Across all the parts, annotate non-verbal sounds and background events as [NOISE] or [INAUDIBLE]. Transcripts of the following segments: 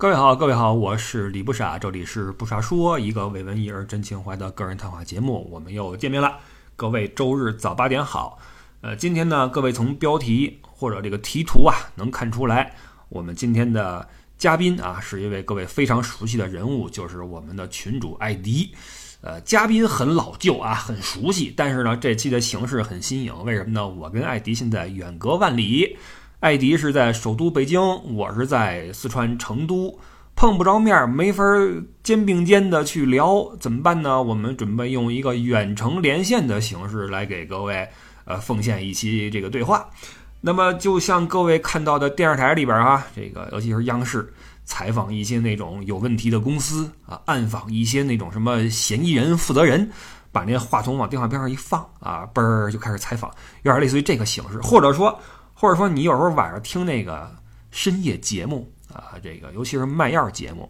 各位好，各位好，我是李不傻，这里是不傻说，一个为文艺而真情怀的个人谈话节目，我们又见面了。各位周日早八点好。呃，今天呢，各位从标题或者这个题图啊，能看出来，我们今天的嘉宾啊，是一位各位非常熟悉的人物，就是我们的群主艾迪。呃，嘉宾很老旧啊，很熟悉，但是呢，这期的形式很新颖，为什么呢？我跟艾迪现在远隔万里。艾迪是在首都北京，我是在四川成都，碰不着面儿，没法肩并肩的去聊，怎么办呢？我们准备用一个远程连线的形式来给各位呃奉献一期这个对话。那么，就像各位看到的电视台里边啊，这个尤其是央视采访一些那种有问题的公司啊，暗访一些那种什么嫌疑人、负责人，把那话筒往电话边上一放啊，嘣儿就开始采访，有点类似于这个形式，或者说。或者说你有时候晚上听那个深夜节目啊，这个尤其是卖药节目，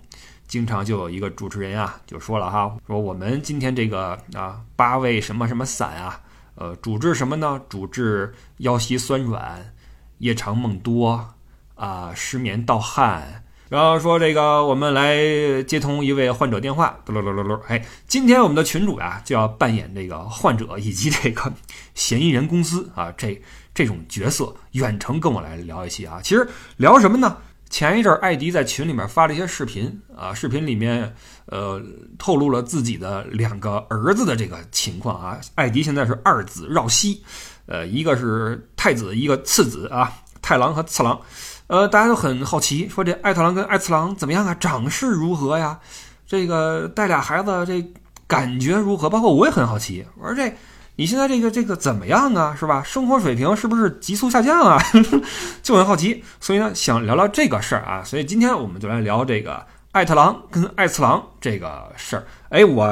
经常就有一个主持人啊就说了哈，说我们今天这个啊八味什么什么散啊，呃主治什么呢？主治腰膝酸软、夜长梦多啊、失眠盗汗。然后说这个我们来接通一位患者电话，噜噜噜噜噜，哎，今天我们的群主呀就要扮演这个患者以及这个嫌疑人公司啊这。这种角色远程跟我来聊一期啊，其实聊什么呢？前一阵艾迪在群里面发了一些视频啊，视频里面呃透露了自己的两个儿子的这个情况啊。艾迪现在是二子绕膝，呃，一个是太子，一个次子啊，太郎和次郎。呃，大家都很好奇，说这爱太郎跟爱次郎怎么样啊？长势如何呀？这个带俩孩子这感觉如何？包括我也很好奇，我说这。你现在这个这个怎么样啊？是吧？生活水平是不是急速下降啊？[LAUGHS] 就很好奇，所以呢，想聊聊这个事儿啊。所以今天我们就来聊这个爱特郎跟爱次郎这个事儿。哎，我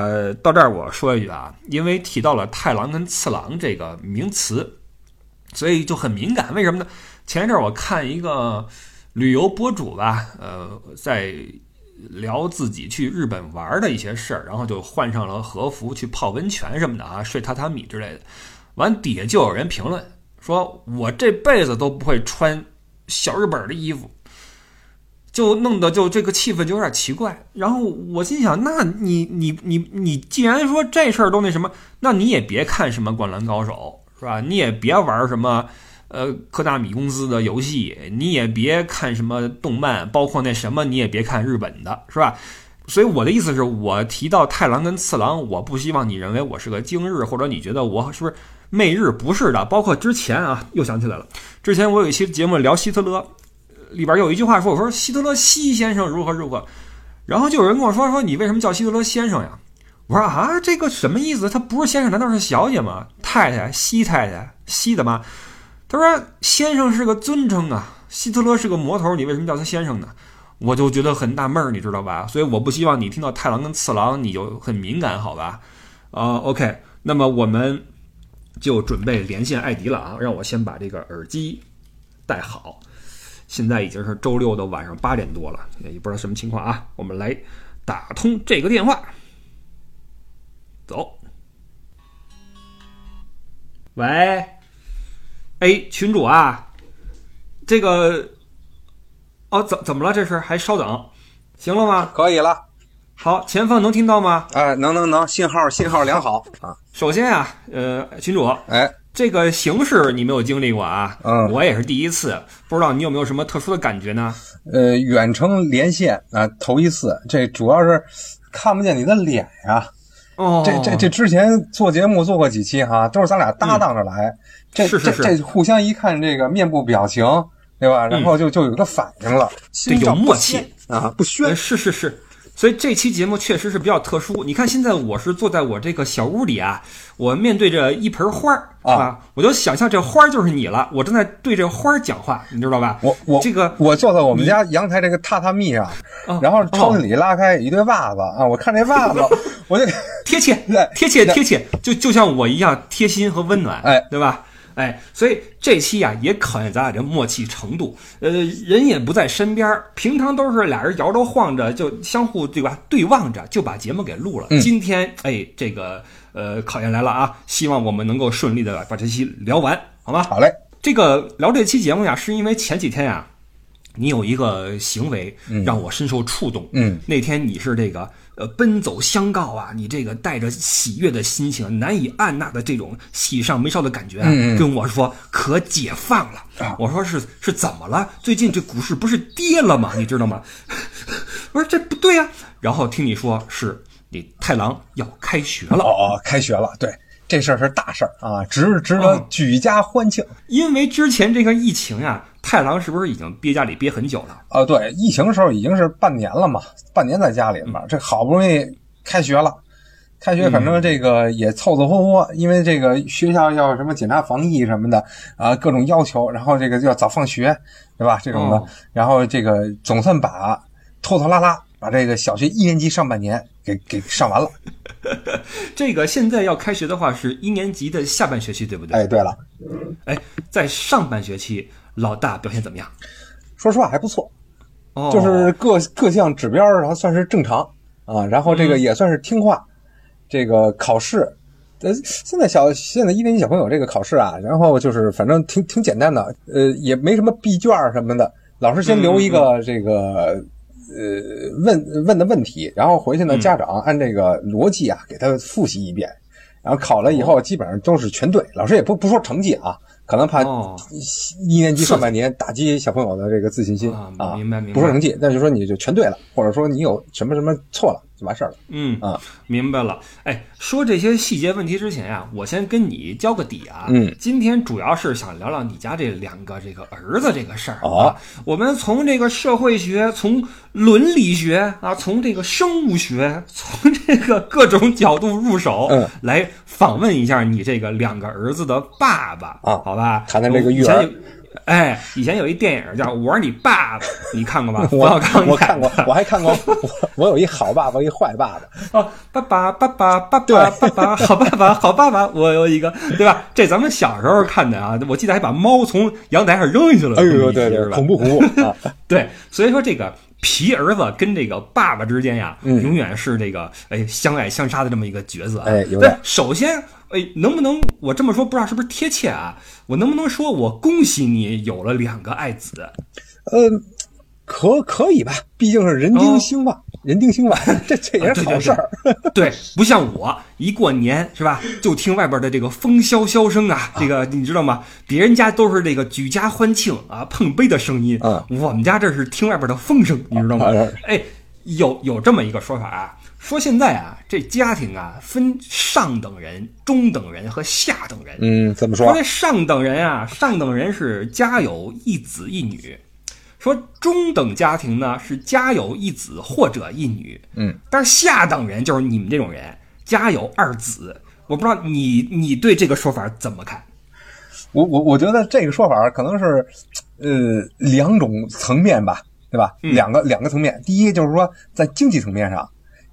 到这儿我说一句啊，因为提到了太郎跟次郎这个名词，所以就很敏感。为什么呢？前一阵儿我看一个旅游博主吧，呃，在。聊自己去日本玩的一些事儿，然后就换上了和服去泡温泉什么的啊，睡榻榻米之类的。完底下就有人评论说：“我这辈子都不会穿小日本的衣服。”就弄得就这个气氛就有点奇怪。然后我心想：“那你你你你既然说这事儿都那什么，那你也别看什么灌篮高手是吧？你也别玩什么。”呃，科大米公司的游戏，你也别看什么动漫，包括那什么，你也别看日本的，是吧？所以我的意思是我提到太郎跟次郎，我不希望你认为我是个精日，或者你觉得我是不是媚日？不是的。包括之前啊，又想起来了，之前我有一期节目聊希特勒，里边有一句话说，我说希特勒西先生如何如何，然后就有人跟我说说你为什么叫希特勒先生呀？我说啊，这个什么意思？他不是先生，难道是小姐吗？太太，西太太，西的吗？他说：“先生是个尊称啊，希特勒是个魔头，你为什么叫他先生呢？”我就觉得很纳闷儿，你知道吧？所以我不希望你听到太郎跟次郎你就很敏感，好吧？啊，OK，那么我们就准备连线艾迪了啊！让我先把这个耳机戴好。现在已经是周六的晚上八点多了，也不知道什么情况啊。我们来打通这个电话，走，喂。哎，群主啊，这个哦，怎怎么了？这是还稍等，行了吗？可以了。好，前方能听到吗？哎，能能能，信号信号良好啊。首先啊，呃，群主，哎，这个形式你没有经历过啊？嗯，我也是第一次，不知道你有没有什么特殊的感觉呢？呃，远程连线啊，头一次，这主要是看不见你的脸呀。哦，这这这之前做节目做过几期哈，都是咱俩搭档着来。这这这互相一看，这个面部表情，对吧？然后就就有个反应了，对，有默契啊，不宣。是是是，所以这期节目确实是比较特殊。你看，现在我是坐在我这个小屋里啊，我面对着一盆花儿啊，我就想象这花儿就是你了，我正在对这花儿讲话，你知道吧？我我这个我坐在我们家阳台这个榻榻米上，然后抽屉里拉开一堆袜子啊，我看这袜子，[LAUGHS] 我就贴切，[LAUGHS] 贴切贴切，就就像我一样贴心和温暖，哎，对吧？哎，所以这期呀也考验咱俩这默契程度。呃，人也不在身边，平常都是俩人摇着晃着，就相互对吧对望着，就把节目给录了。今天哎，这个呃考验来了啊，希望我们能够顺利的把这期聊完，好吗？好嘞。这个聊这期节目呀，是因为前几天呀，你有一个行为让我深受触动。嗯，那天你是这个呃奔走相告啊，你这个带着喜悦的心情，难以按捺的这种喜上眉梢的感觉啊，跟我说可解放了。我说是是怎么了？最近这股市不是跌了吗？你知道吗？[LAUGHS] 我说这不对呀。然后听你说是你太郎要开学了哦，开学了，对。这事儿是大事儿啊，值值得举家欢庆。因为之前这个疫情呀，太郎是不是已经憋家里憋很久了？啊，对，疫情的时候已经是半年了嘛，半年在家里嘛，这好不容易开学了，开学反正这个也凑凑合合，因为这个学校要什么检查防疫什么的啊，各种要求，然后这个要早放学，对吧？这种的，然后这个总算把拖拖拉拉把这个小学一年级上半年给给上完了。[LAUGHS] 这个现在要开学的话，是一年级的下半学期，对不对？哎，对了，哎，在上半学期，老大表现怎么样？说实话还不错，哦，就是各各项指标然后算是正常啊，然后这个也算是听话。这个考试，呃，现在小现在一年级小朋友这个考试啊，然后就是反正挺挺简单的，呃，也没什么闭卷什么的，老师先留一个这个。呃，问问的问题，然后回去呢，家长按这个逻辑啊，给他复习一遍，然后考了以后，基本上都是全对。老师也不不说成绩啊，可能怕一年级上半年打击小朋友的这个自信心啊。明白明白。不说成绩，但是说你就全对了，或者说你有什么什么错了。就完事儿了。嗯啊，明白了。哎，说这些细节问题之前呀，我先跟你交个底啊。嗯，今天主要是想聊聊你家这两个这个儿子这个事儿啊。我们从这个社会学、从伦理学啊、从这个生物学、从这个各种角度入手，嗯，来访问一下你这个两个儿子的爸爸啊，好吧？谈谈这个育儿。哎，以前有一电影叫《我是你爸爸》，[LAUGHS] 你看过吧？我我看过，我还看过。我 [LAUGHS] 我有一好爸爸，一坏爸爸。哦，爸爸，爸爸，爸爸，爸爸，[LAUGHS] 好爸爸，好爸爸。我有一个，对吧？这咱们小时候看的啊，我记得还把猫从阳台上扔下去了。哎呦，对对，恐怖恐怖啊！对，所以说这个皮儿子跟这个爸爸之间呀，永远是这个哎相爱相杀的这么一个角色。哎，有点。首先。哎，能不能我这么说不知道是不是贴切啊？我能不能说我恭喜你有了两个爱子？呃，可可以吧？毕竟是人丁兴旺，人丁兴旺，[LAUGHS] 这这也是好事儿。对，不像我一过年是吧，就听外边的这个风萧萧声啊，这个你知道吗？别人家都是这个举家欢庆啊，碰杯的声音，嗯，我们家这是听外边的风声，你知道吗？哎，有有这么一个说法啊。说现在啊，这家庭啊分上等人、中等人和下等人。嗯，怎么说？说这上等人啊，上等人是家有一子一女；说中等家庭呢是家有一子或者一女。嗯，但是下等人就是你们这种人，家有二子。我不知道你你对这个说法怎么看？我我我觉得这个说法可能是呃两种层面吧，对吧？两个两个层面。第一就是说在经济层面上。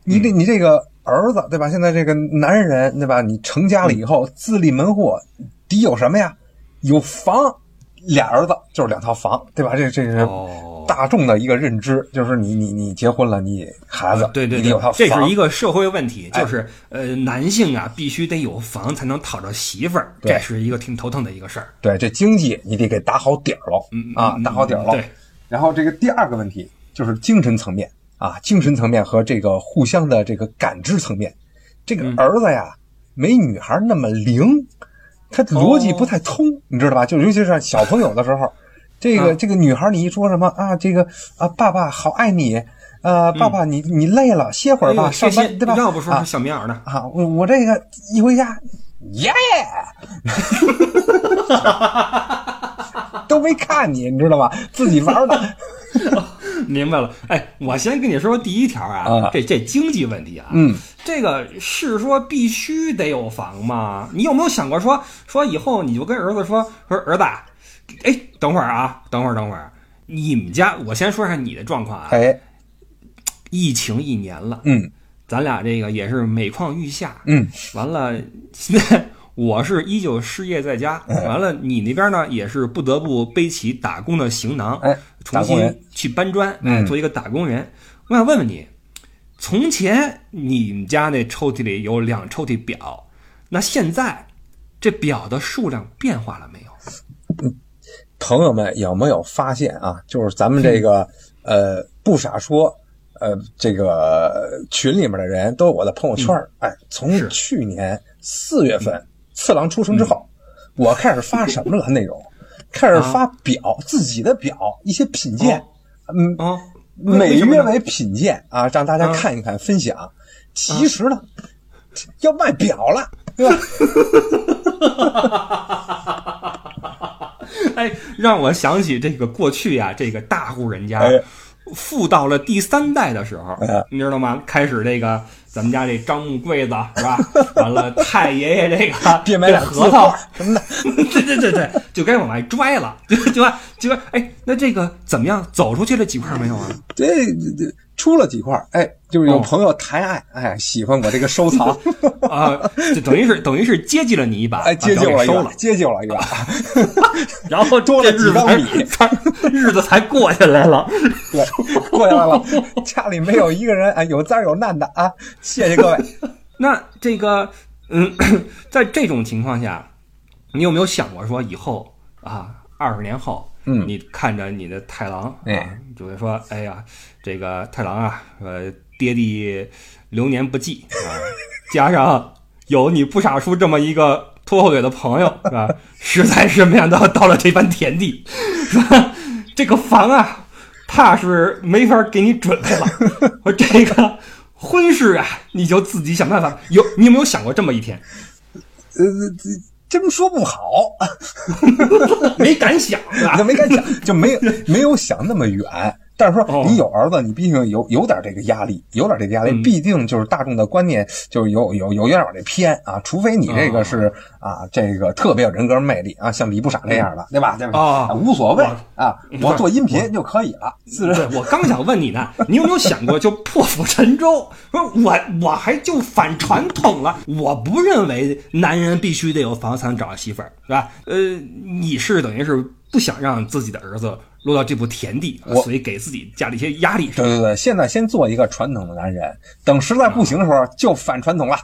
你这你这个儿子对吧？现在这个男人对吧？你成家了以后自立门户，得有什么呀？有房，俩儿子就是两套房，对吧？这这是大众的一个认知，就是你你你结婚了，你孩子对对对，有套房，这是一个社会问题，就是呃，男性啊必须得有房才能讨着媳妇儿，这是一个挺头疼的一个事儿。对，这经济你得给打好底儿喽，啊，打好底儿喽。对，然后这个第二个问题就是精神层面。啊，精神层面和这个互相的这个感知层面，这个儿子呀，没女孩那么灵，他逻辑不太通，你知道吧？就尤其是小朋友的时候，这个这个女孩，你一说什么啊，这个啊，爸爸好爱你，呃，爸爸你你累了，歇会儿吧，上班对吧？要不说是小棉袄呢啊，我我这个一回家，耶，[LAUGHS] 都没看你，你知道吧？自己玩的。[LAUGHS] [LAUGHS] 明白了，哎，我先跟你说第一条啊，这这经济问题啊，嗯，这个是说必须得有房吗？你有没有想过说说以后你就跟儿子说说儿子，哎，等会儿啊，等会儿等会儿，你们家我先说一下你的状况啊，哎，疫情一年了，嗯，咱俩这个也是每况愈下，嗯，完了现在。我是依旧失业在家，完了，你那边呢也是不得不背起打工的行囊，重新去搬砖，做一个打工人。我想问问你，从前你们家那抽屉里有两抽屉表，那现在这表的数量变化了没有？朋友们有没有发现啊？就是咱们这个呃不傻说，呃这个群里面的人都有我的朋友圈儿，哎，从去年四月份次郎出生之后，我开始发什么了内容？开始发表自己的表一些品鉴，嗯，啊，每月为品鉴啊，让大家嗯看一看分享。其实呢，要卖表了，对吧？[LAUGHS] 哎，让我想起这个过去呀、这个大户人家哎富到了第三代的时候哎，你知道吗？开始这个咱们家这樟木柜子是吧？[LAUGHS] 完了，太爷爷这个 [LAUGHS] 别买核桃，什么的。[LAUGHS] 对对对对，就该往外拽了，就就吧就吧，哎，那这个怎么样？走出去了几块没有啊？这这出了几块儿，哎，就是有哦朋友抬爱，哎，喜欢我这个收藏，[LAUGHS] 啊，就等于是等于是接济了你一把，哎，接济我收了，，接济了一把。[LAUGHS] 然后 [LAUGHS] 多了几缸米日子才过下来了。对，过下来了，家里没有一个人哎有灾有难的啊！谢谢各位。那这个，嗯，在这种情况下，你有没有想过说以后啊，二十年后，嗯你看着你的太郎，啊哎，就会说，哎呀，这个太郎啊，呃，爹地流年不济啊，[LAUGHS] 加上有你不傻叔这么一个拖后腿的朋友，是吧？实在是没想到到了这番田地，是吧？这个房啊，怕是没法给你准备了。[LAUGHS] 我这个婚事啊，你就自己想办法。有你有没有想过这么一天？呃，这么说不好，[LAUGHS] 没敢想，啊就？没敢想，就没有没有想那么远。但是哦说你有儿子，你毕竟有有点这个压力，有点这个压力，嗯毕竟就是大众的观念就是有有有有点往这偏啊。除非你这个是啊，这个特别有人格魅力啊，像李不傻那样的，对吧？对吧？哦啊无所谓啊，我做音频就可以了，自我刚想问你呢，你有没有想过就破釜沉舟？说我我还就反传统了，我不认为男人必须得有房才能找到媳妇儿，是吧？呃，你是等于是不想让自己的儿子落到这步田地，所以给自己加了一些压力。对对对，现在先做一个传统的男人，等实在不行的时候就反传统了。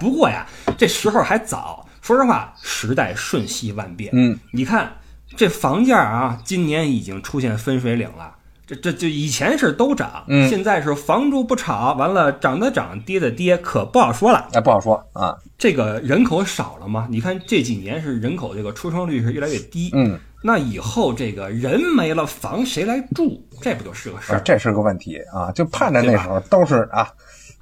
不过呀，这时候还早。说实话，时代瞬息万变。嗯，你看这房价啊，今年已经出现分水岭了。这这就以前是都涨，嗯现在是房住不炒，完了涨的涨，跌的跌，可不好说了。哎，不好说啊。这个人口少了吗？你看这几年是人口这个出生率是越来越低，嗯，那以后这个人没了，房谁来住？这不就是个事啊，儿？这是个问题啊，就盼着那时候都是啊。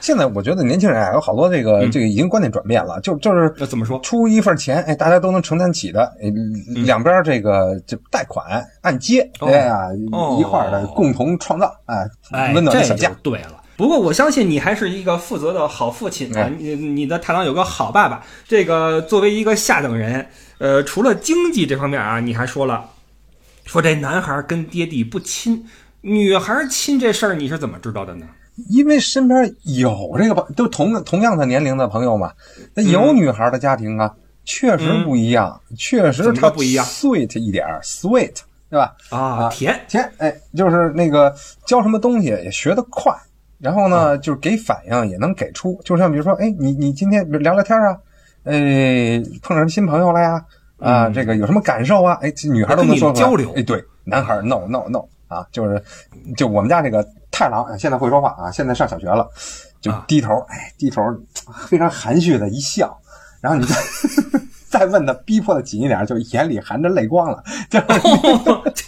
现在我觉得年轻人啊，有好多这个、这个已经观念转变了，就就是怎么说？出一份钱，哎，大家都能承担起的，哎，两边这个就贷款按揭，哦哎呀，哦一块儿的共同创造，哎，哎，温暖的小家。对了。不过我相信你还是一个负责的好父亲啊哎，你你的太郎有个好爸爸。这个作为一个下等人，呃，除了经济这方面啊，你还说了，说这男孩跟爹地不亲，女孩亲这事儿你是怎么知道的呢？因为身边有这个朋，都同同样的年龄的朋友嘛，那有女孩的家庭啊，确实不一样，确实怎么它不一样，sweet 一点，sweet，对吧？啊，甜甜，哎，就是那个教什么东西也学得快，然后呢，就是给反应也能给出，就像比如说，哎，你你今天聊聊天啊，哎，碰上新朋友了呀，啊，这个有什么感受啊？哎，这女孩都能说出来。跟你交流。哎，对，男孩 no no no 啊，就是就我们家这个太郎啊现在会说话啊，现在上小学了，就啊。低头，哎，低头非常含蓄的一笑，然后你再再问他，逼迫的紧一点，就眼里含着泪光了，就是。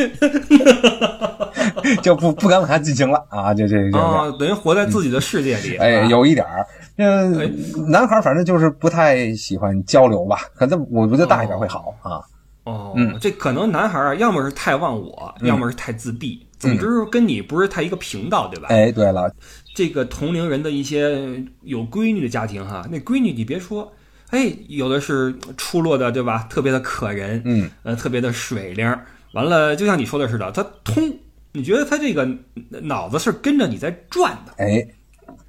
[LAUGHS] 就不不敢往下进行了啊！就这这啊，等于活在自己的世界里。哎，啊有一点儿，呃，男孩儿反正就是不太喜欢交流吧，可能我觉得大一点会好啊。哦，嗯这可能男孩儿啊，要么是太忘我，要么是太自闭，总之跟你不是太一个频道，对吧？哎，对了，这个同龄人的一些有闺女的家庭哈，那闺女你别说，哎，有的是出落的，对吧？特别的可人，嗯，呃，特别的水灵儿。完了，就像你说的似的，他通，你觉得他这个脑子是跟着你在转的。哎，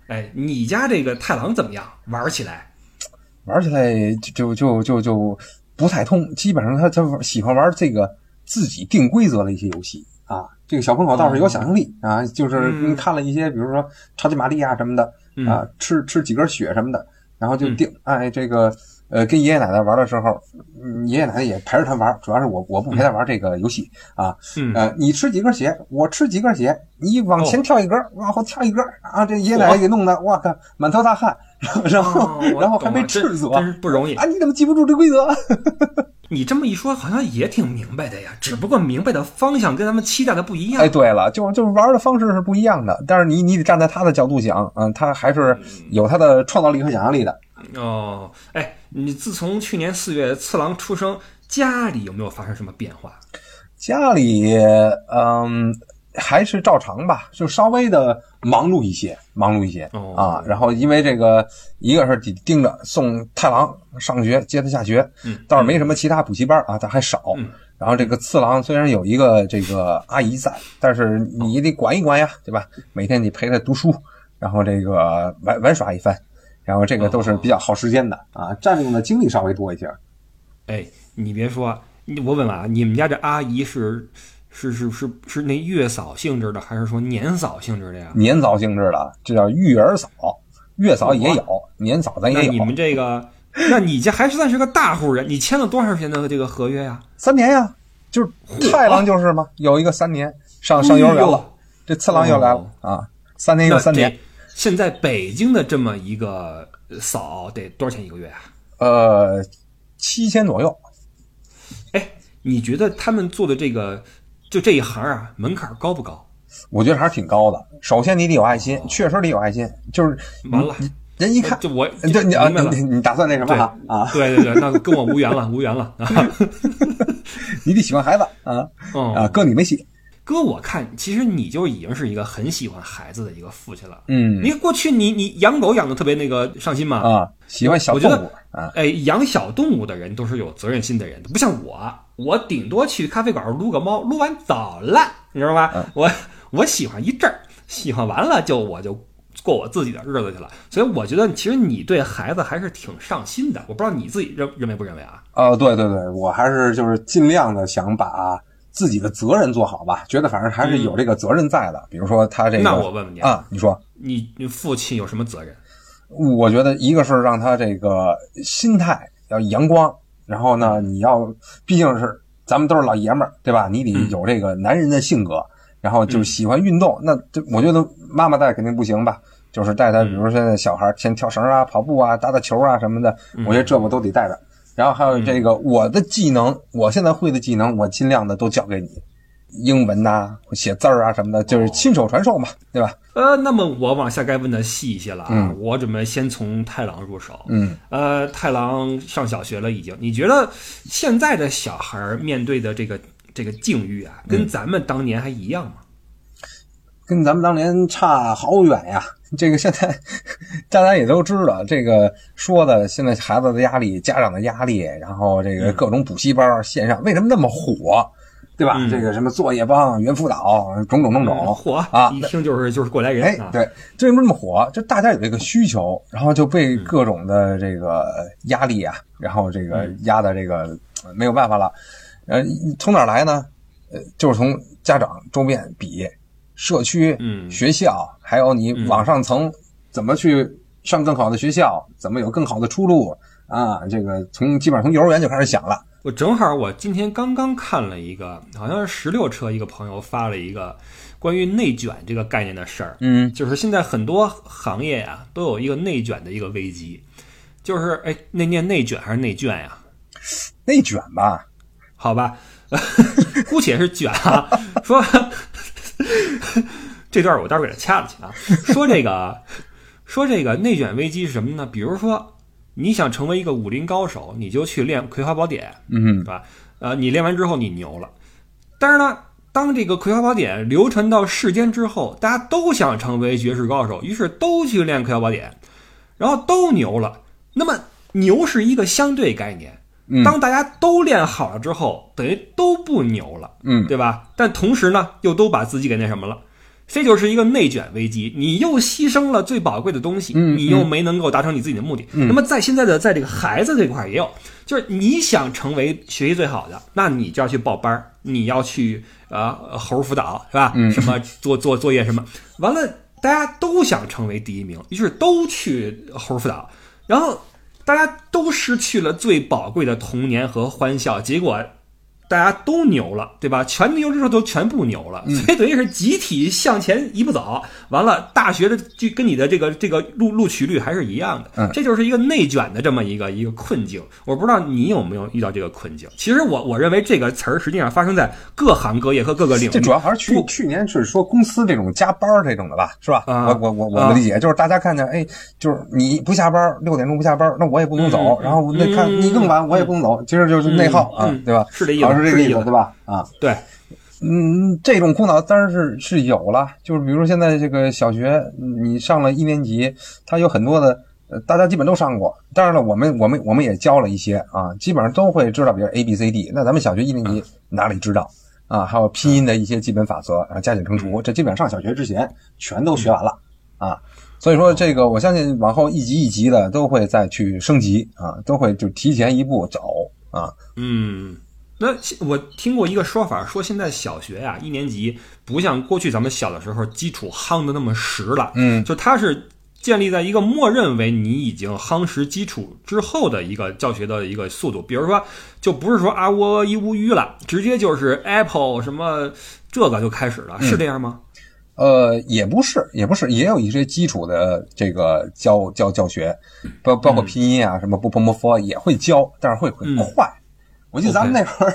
哎，你家这个太郎怎么样？玩起来？玩起来就就就就就不太通，基本上他他喜欢玩这个自己定规则的一些游戏啊。这个小朋友倒是有想象力啊，就是嗯看了一些，比如说超级玛丽啊什么的啊，吃吃几根血什么的，然后就定，哎，这个呃，跟爷爷奶奶玩的时候，嗯爷爷奶奶也陪着他玩，主要是我我不陪他玩这个游戏啊。嗯呃，你吃几根血，我吃几根血，你往前跳一根，往后跳一根啊！这爷爷奶奶给弄的，我靠，满头大汗，然后哦 [LAUGHS] 然后还被斥责真是不容易啊！你怎么记不住这规则？[LAUGHS] 你这么一说，好像也挺明白的呀，只不过明白的方向跟咱们期待的不一样。哎，对了，就就是玩的方式是不一样的，但是你你得站在他的角度想，嗯，他还是有他的创造力和想象力的。哦，哎，你自从去年四月次郎出生，家里有没有发生什么变化？家里，嗯，还是照常吧，就稍微的忙碌一些，忙碌一些、哦啊。然后因为这个，一个是得盯着送太郎上学，接他下学，嗯倒是没什么其他补习班啊，但还少。嗯然后这个次郎虽然有一个这个阿姨在，但是你得管一管呀，对吧？每天你陪他读书，然后这个玩玩耍一番，然后这个都是比较耗时间的啊，占用的精力稍微多一些。哎，你别说，你我问问啊，你们家这阿姨是是是是是那月嫂性质的，还是说年嫂性质的呀？年嫂性质的，这叫育儿嫂，月嫂也有，年嫂咱也有。那你们这个，[LAUGHS] 那你这还算是个大户人？你签了多长时间的这个合约呀？三年呀，就是太郎就是嘛，有一个三年上上幼儿园了，这次郎又来了啊，三年又三年，这现在北京的这么一个嫂得多少钱一个月啊？呃，七千左右。哎，你觉得他们做的这个就这一行啊，门槛高不高？我觉得还是挺高的。首先你得有爱心，确实得有爱心，就是完了，人一看，就我对你啊，你你打算那什么哈啊？对对对，那跟我无缘了，无缘了啊！[LAUGHS] [LAUGHS] 你得喜欢孩子啊啊，哦，哥你没戏。哥，我看其实你就已经是一个很喜欢孩子的一个父亲了。嗯你过去你你养狗养的特别那个上心嘛？啊，喜欢小动物啊，哎，养小动物的人都是有责任心的人，不像我，我顶多去咖啡馆撸个猫，撸完走了，你知道吧？嗯我我喜欢一阵儿，喜欢完了就我就过我自己的日子去了。所以我觉得其实你对孩子还是挺上心的，我不知道你自己认认为不认为啊？哦，对对对，我还是就是尽量的想把自己的责任做好吧，觉得反正还是有这个责任在的。比如说他这个，那我问问你啊，你说，你你父亲有什么责任？我觉得一个是让他这个心态要阳光，然后呢，你要毕竟是咱们都是老爷们儿，对吧？你得有这个男人的性格，然后就是喜欢运动。那这我觉得妈妈带肯定不行吧，就是带他，比如说现在小孩儿先跳绳啊、跑步啊、打打球啊什么的，我觉得这我都得带着。然后还有这个我的技能，我现在会的技能，我尽量的都教给你，英文呐、写字儿啊什么的，就是亲手传授嘛，对吧？呃，那么我往下该问的细一些了啊，嗯我准备先从太郎入手。嗯，呃，太郎上小学了，已经。你觉得现在的小孩儿面对的这个这个境遇啊，跟咱们当年还一样吗？跟咱们当年差好远呀。[LAUGHS] 这个现在大家也都知道，这个说的现在孩子的压力、家长的压力，然后这个各种补习班、线上为什么那么火，对吧？嗯这个什么作业帮、猿辅导，种种种种。火啊一听就是就是过来人。对，这为什么这么火？就大家有这个需求，然后就被各种的这个压力啊，然后这个压的这个呃没有办法了。呃，从哪儿来呢？呃，就是从家长周边比社区、嗯学校，还有你往上层怎么去上更好的学校，怎么有更好的出路啊？这个从基本上从幼儿园就开始想了。我正好我今天刚刚看了一个，好像是十六车一个朋友发了一个关于内卷这个概念的事儿。嗯就是现在很多行业呀、都有一个内卷的一个危机，就是哎，那念内卷还是内卷呀？内卷吧，好吧，[LAUGHS] 姑且是卷啊。说 [LAUGHS] 这段我待会儿给他掐了去啊。说这个，说这个内卷危机是什么呢？比如说，你想成为一个武林高手，你就去练《葵花宝典》，嗯对吧？呃，你练完之后你牛了，但是呢，当这个《葵花宝典》流传到世间之后，大家都想成为绝世高手，于是都去练《葵花宝典》，然后都牛了。那么牛是一个相对概念，嗯当大家都练好了之后，等于都不牛了，嗯对吧？但同时呢，又都把自己给那什么了。这就是一个内卷危机，你又牺牲了最宝贵的东西，嗯你又没能够达成你自己的目的。那么在现在的在这个孩子这块儿也有，就是你想成为学习最好的，那你就要去报班儿，你要去呃猴儿辅导是吧？什么做做作业什么，完了大家都想成为第一名，于是都去猴儿辅导，然后大家都失去了最宝贵的童年和欢笑，结果。大家都牛了，对吧？全牛之后都全部牛了，所以等于是集体向前一步走。完了，大学的就跟你的这个这个录录取率还是一样的，这就是一个内卷的这么一个一个困境。我不知道你有没有遇到这个困境。其实我我认为这个词儿实际上发生在各行各业和各个领域。这主要还是去去年是说公司这种加班这种的吧，是吧？我我我我的理解就是大家看见，哎，就是你不下班六点钟不下班，那我也不能走。然后那看你更晚，我也不能走。其实就是内耗啊，对吧？是这意思。这个意思对吧？啊，对，嗯，这种苦恼当然是是有了。就是比如说现在这个小学，你上了一年级，它有很多的，呃，大家基本都上过。当然了，我们我们我们也教了一些啊，基本上都会知道，比如 A B C D。那咱们小学一年级哪里知道啊？还有拼音的一些基本法则啊，加减乘除，这基本上上小学之前全都学完了啊。所以说这个，我相信往后一级一级的都会再去升级啊，都会就提前一步走啊。嗯。那我听过一个说法，说现在小学呀一年级不像过去咱们小的时候基础夯的那么实了，嗯，就它是建立在一个默认为你已经夯实基础之后的一个教学的一个速度，比如说就不是说啊喔一乌语了，直接就是 apple 什么这个就开始了，是这样吗？呃，也不是，也不是，也有一些基础的这个教教教学，包包括拼音啊什么不不不不也会教，但是会很快。我记得咱们那会儿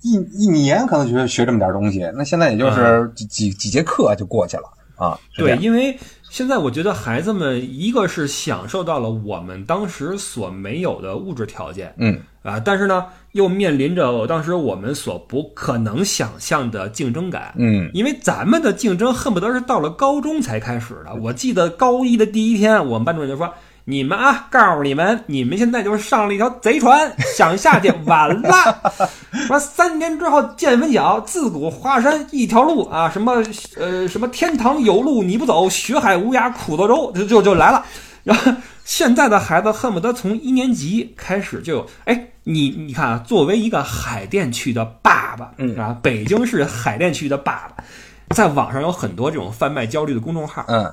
一一年可能学学这么点东西，那现在也就是几几几节课就过去了啊。对，因为现在我觉得孩子们一个是享受到了我们当时所没有的物质条件，嗯啊，但是呢又面临着当时我们所不可能想象的竞争感，嗯，因为咱们的竞争恨不得是到了高中才开始的。我记得高一的第一天，我们班主任就说。你们啊，告诉你们，你们现在就是上了一条贼船，[LAUGHS] 想下去晚了。说三年之后见分晓，自古华山一条路啊，什么呃什么天堂有路你不走，学海无涯苦作舟，就就就来了。然后现在的孩子恨不得从一年级开始就有，哎，你你看啊，作为一个海淀区的爸爸，嗯啊，北京市海淀区的爸爸，在网上有很多这种贩卖焦虑的公众号，嗯。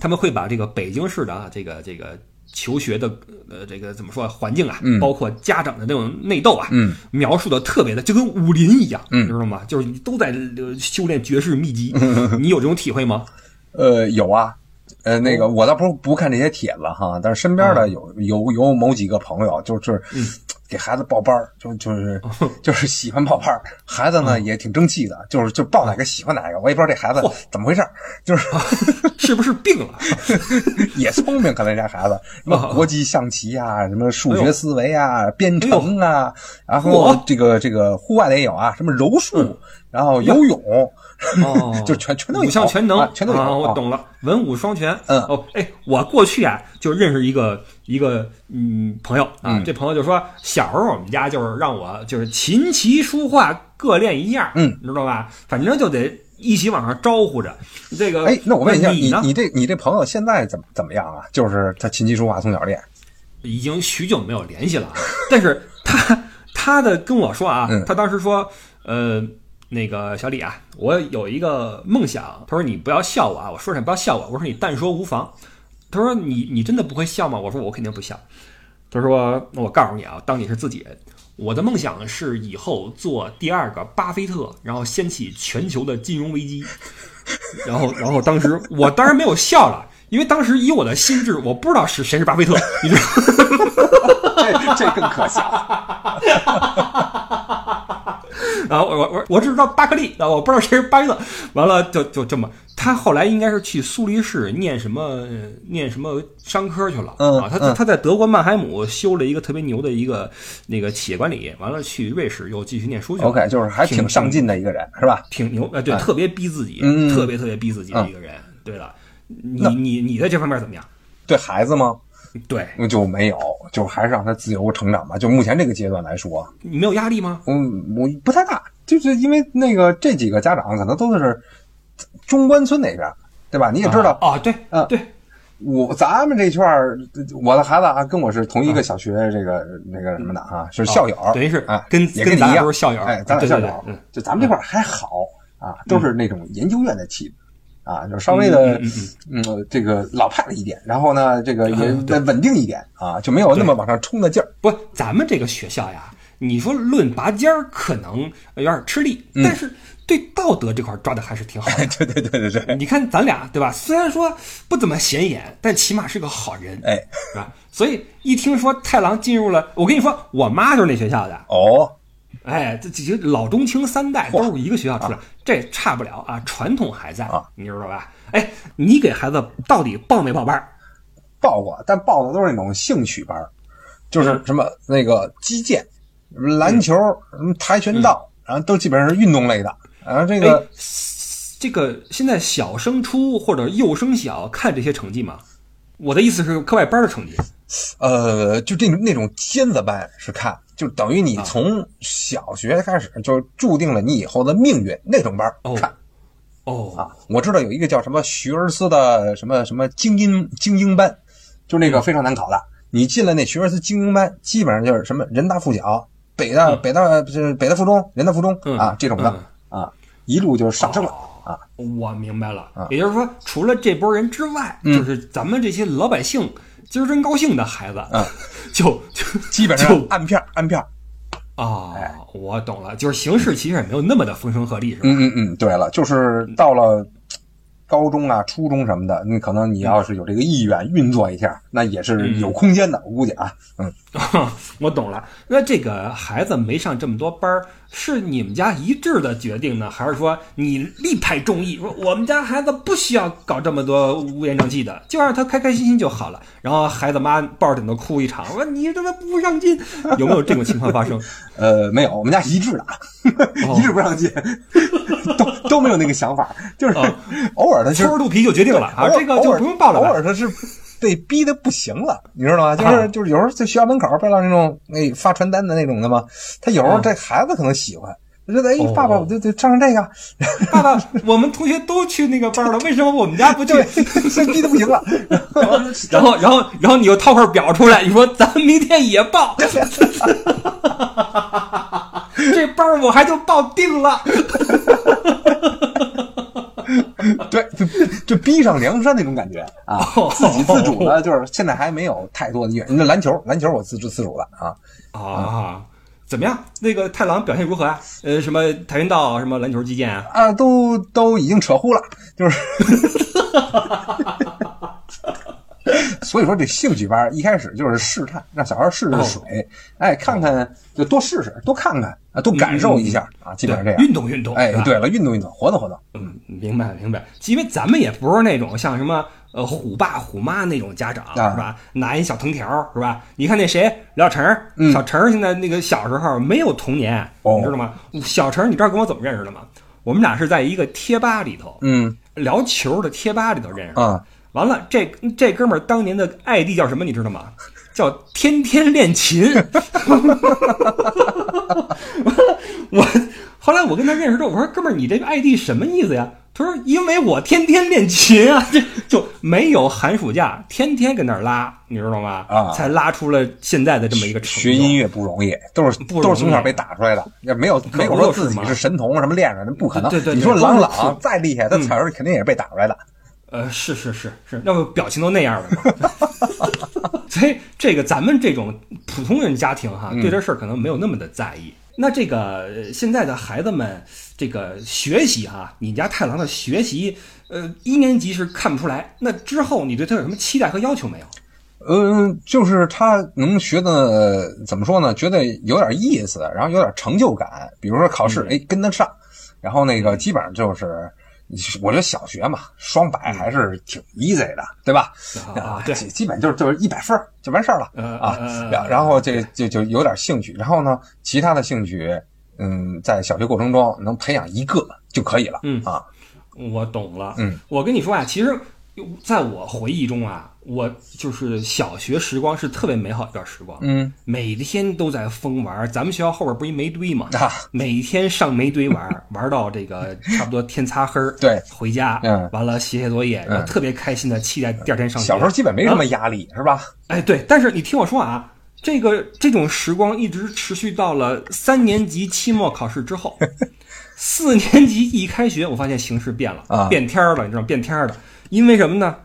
他们会把这个北京市的啊，这个这个求学的呃，这个怎么说环境啊，包括家长的那种内斗啊，描述的特别的就跟武林一样，你知道吗？就是你都在修炼绝世秘籍，[LAUGHS] 你有这种体会吗？呃，有啊，呃，那个我倒不不看这些帖子哈，但是身边的有有有某几个朋友就是。给孩子报班儿，就就是 [LAUGHS] 就是喜欢报班儿。孩子呢也挺争气的，就是就报哪个喜欢哪个。我也不知道这孩子怎么回事儿，就是 [LAUGHS] 是不是病了？[LAUGHS] 也聪明，可能这孩子什么国际象棋啊，什么数学思维啊，编程啊，然后这个这个户外的也有啊，什么柔术，然后游泳，就全全都有，五项全能，全都有。我懂了，文武双全。嗯，哦，哎，我过去啊就认识一个。一个嗯朋友啊，这朋友就说，小时候我们家就是让我就是琴棋书画各练一样，嗯，你知道吧？反正就得一起往上招呼着。这个，哎，那我问一下，你你这你这朋友现在怎么怎么样啊？就是他琴棋书画从小练，已经许久没有联系了。[LAUGHS] 但是他他的跟我说啊，他当时说，呃，那个小李啊，我有一个梦想。他说你不要笑我啊，我说什么不要笑我。我说你但说无妨。他说：“你你真的不会笑吗？”我说：“我肯定不笑。”他说：“那我告诉你啊，当你是自己人。我的梦想是以后做第二个巴菲特，然后掀起全球的金融危机。[LAUGHS] 然后，然后当时我当然没有笑了，因为当时以我的心智，我不知道是谁是巴菲特，[LAUGHS] 你知道这这更可笑。[LAUGHS] 啊，我我我我只知道巴克利啊，我不知道谁是巴菲特。完了，就就这么。他后来应该是去苏黎世念什么念什么商科去了啊，他他在德国曼海姆修了一个特别牛的一个那个企业管理，完了去瑞士又继续念书去了。OK，就是还挺上进的一个人，是吧？挺牛，哎，对，特别逼自己，特别特别逼自己的一个人。对了，你你你在这方面怎么样？对孩子吗？对，就没有，就还是让他自由成长吧。就目前这个阶段来说，你没有压力吗？嗯，我不太大，就是因为那个这几个家长可能都是。中关村那边，对吧？你也知道啊，对，嗯，对，我咱们这圈儿，我的孩子啊，跟我是同一个小学，这个那个什么的啊，是校友，等于是啊，跟也跟你都是校友，哎，咱俩校友，就咱们这块儿还好啊，都是那种研究院的气质啊，就稍微的嗯嗯嗯这个老派了一点，然后呢这个也稳定一点啊，就没有那么往上冲的劲儿。不，咱们这个学校呀，你说论拔尖儿可能有点吃力，但是对道德这块抓的还是挺好的。[LAUGHS] 对对对对对，你看咱俩对吧？虽然说不怎么显眼，但起码是个好人，哎是吧？所以一听说太郎进入了，我跟你说，我妈就是那学校的，哦，哎，这几个老中青三代都是一个学校出来，这差不了啊，传统还在啊，你知道吧？哎，你给孩子到底报没报班儿？报过，但报的都是那种兴趣班儿，就是什么那个击剑、篮球、什么跆拳道，然后都基本上是运动类的。然后这哎个，这个现在小升初或者幼升小看这些成绩吗？我的意思是课外班的成绩。呃，就这种那种尖子班是看，就等于你啊从小学开始就注定了你以后的命运那种班儿哦看哦啊。我知道有一个叫什么学而思的什么什么精英精英班，就那嗯个非常难考的。你进了那学而思精英班，基本上就是什么人大附小、北大、嗯北大就是北大附中、人大附中嗯啊这种的啊，一路就是上升了啊。我明白了啊，也就是说，除了这波人之外，就是咱们这些老百姓今儿真高兴的孩子，嗯 [LAUGHS] 就就 [LAUGHS] 基本就上按片儿按片儿。啊哎，我懂了，就是形式其实也没有那么的风声鹤唳，是吧？嗯嗯嗯，对了，就是到了高中啊、初中什么的，你可能你要是有这个意愿运作一下，那也是有空间的，我估计啊。嗯，[LAUGHS] 我懂了。那这个孩子没上这么多班儿，是你们家一致的决定呢，还是说你力排众议，说我们家孩子不需要搞这么多乌烟瘴气的，就让他开开心心就好了？然后孩子妈抱着枕头哭一场，说你他妈不上进，有没有这种情况发生？[LAUGHS] 呃，没有，我们家一致的，[LAUGHS] 一致不上进，都都没有那个想法，就是哦偶尔的是搓着肚皮就决定了啊，这个就不用报了？偶尔他是被逼的不行了，你知道吗？就是啊就是有时候在学校门口碰到那种那发传单的那种的嘛，他有时候啊这孩子可能喜欢。他觉得哎哦，爸爸，我就得上上这个，爸爸，我们同学都去那个班了，为什么我们家不去？[LAUGHS] 对，这逼的不行了。[LAUGHS] 然后，然后，然后你又掏块表出来，你说咱明天也报，[LAUGHS] 这班我还就报定了。[LAUGHS] 对，就就逼上梁山那种感觉啊，哦自己自主的，就是现在还没有太多的意愿。那篮球，篮球我自自自主了啊，啊，怎么样？那个太郎表现如何啊？呃，什么跆拳道，什么篮球击剑啊？啊，都都已经扯呼了，就是。[LAUGHS] [LAUGHS] 所以说，这兴趣班一开始就是试探，让小孩试试水，哎，看看就多试试，多看看啊，多感受一下啊，基本上这样。运动运动，哎对了，运动运动，活动活动。嗯，明白明白，因为咱们也不是那种像什么呃虎爸虎妈那种家长、啊是吧？拿一小藤条是吧？你看那谁廖晨，嗯小晨现在那个小时候没有童年，哦你知道吗？小陈你知道跟我怎么认识的吗？我们俩是在一个贴吧里头，嗯聊球的贴吧里头认识的。啊，完了，这这哥们儿当年的 ID 叫什么？你知道吗？叫天天练琴。我后来我跟他认识之后，我说哥们儿，你这个 ID 什么意思呀？他说因为我天天练琴啊，这就没有寒暑假，天天跟那儿拉，你知道吗？啊才拉出了现在的这么一个成就。学音乐不容易，都是不都是从小被打出来的，也没有没有说自己是神童什么练出来的，不可能。对对对你说都是郎朗再厉害，他彩儿肯定也是被打出来的。呃，是是是是，要不表情都那样了嘛。[LAUGHS] 所以这个咱们这种普通人家庭哈，对这事儿可能没有那么的在意。那这个呃现在的孩子们，这个学习哈，你家太郎的学习，呃，一年级是看不出来。那之后你对他有什么期待和要求没有？嗯，就是他能学的、呃怎么说呢？觉得有点意思，然后有点成就感。比如说考试，哎，跟得上，然后那个基本上就是，我觉得小学嘛，双百还是挺 easy 的，对吧？啊，对，基基本就是就是一百分儿就完事儿了呃啊然后这就就有点兴趣，然后呢，其他的兴趣，嗯，在小学过程中能培养一个就可以了。嗯啊，我懂了。嗯，我跟你说啊，其实在我回忆中啊，我就是小学时光是特别美好一段时光。嗯每天都在疯玩，咱们学校后边不是一煤堆吗？啊，每天上煤堆玩，玩到这个 [LAUGHS] 差不多天擦黑儿，对，回家，嗯完了写写作业，然后特别开心的期待第二天上学。小时候基本没什么压力，是吧？哎，对，但是你听我说啊，这个这种时光一直持续到了三年级期末考试之后。[LAUGHS] 四年级一开学，我发现形势变了，啊变天儿了，你知道变天儿了，因为什么呢？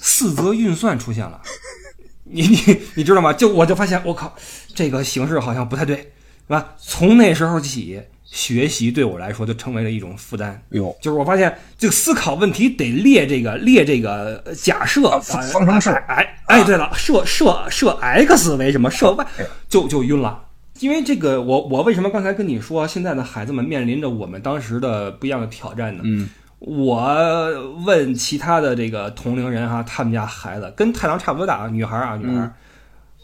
四则运算出现了，[LAUGHS] 你你你知道吗？就我就发现，我靠，这个形式好像不太对，是吧？从那时候起，学习对我来说就成为了一种负担。哟，就是我发现，这个思考问题得列这个列这个呃假设啊方方程式哎哎，对了，设设设 x 为什么设 y 哎就就晕了。因为这个，我我为什么刚才跟你说，现在的孩子们面临着我们当时的不一样的挑战呢？嗯，我问其他的这个同龄人哈，他们家孩子跟太郎差不多大，女孩啊，女孩，嗯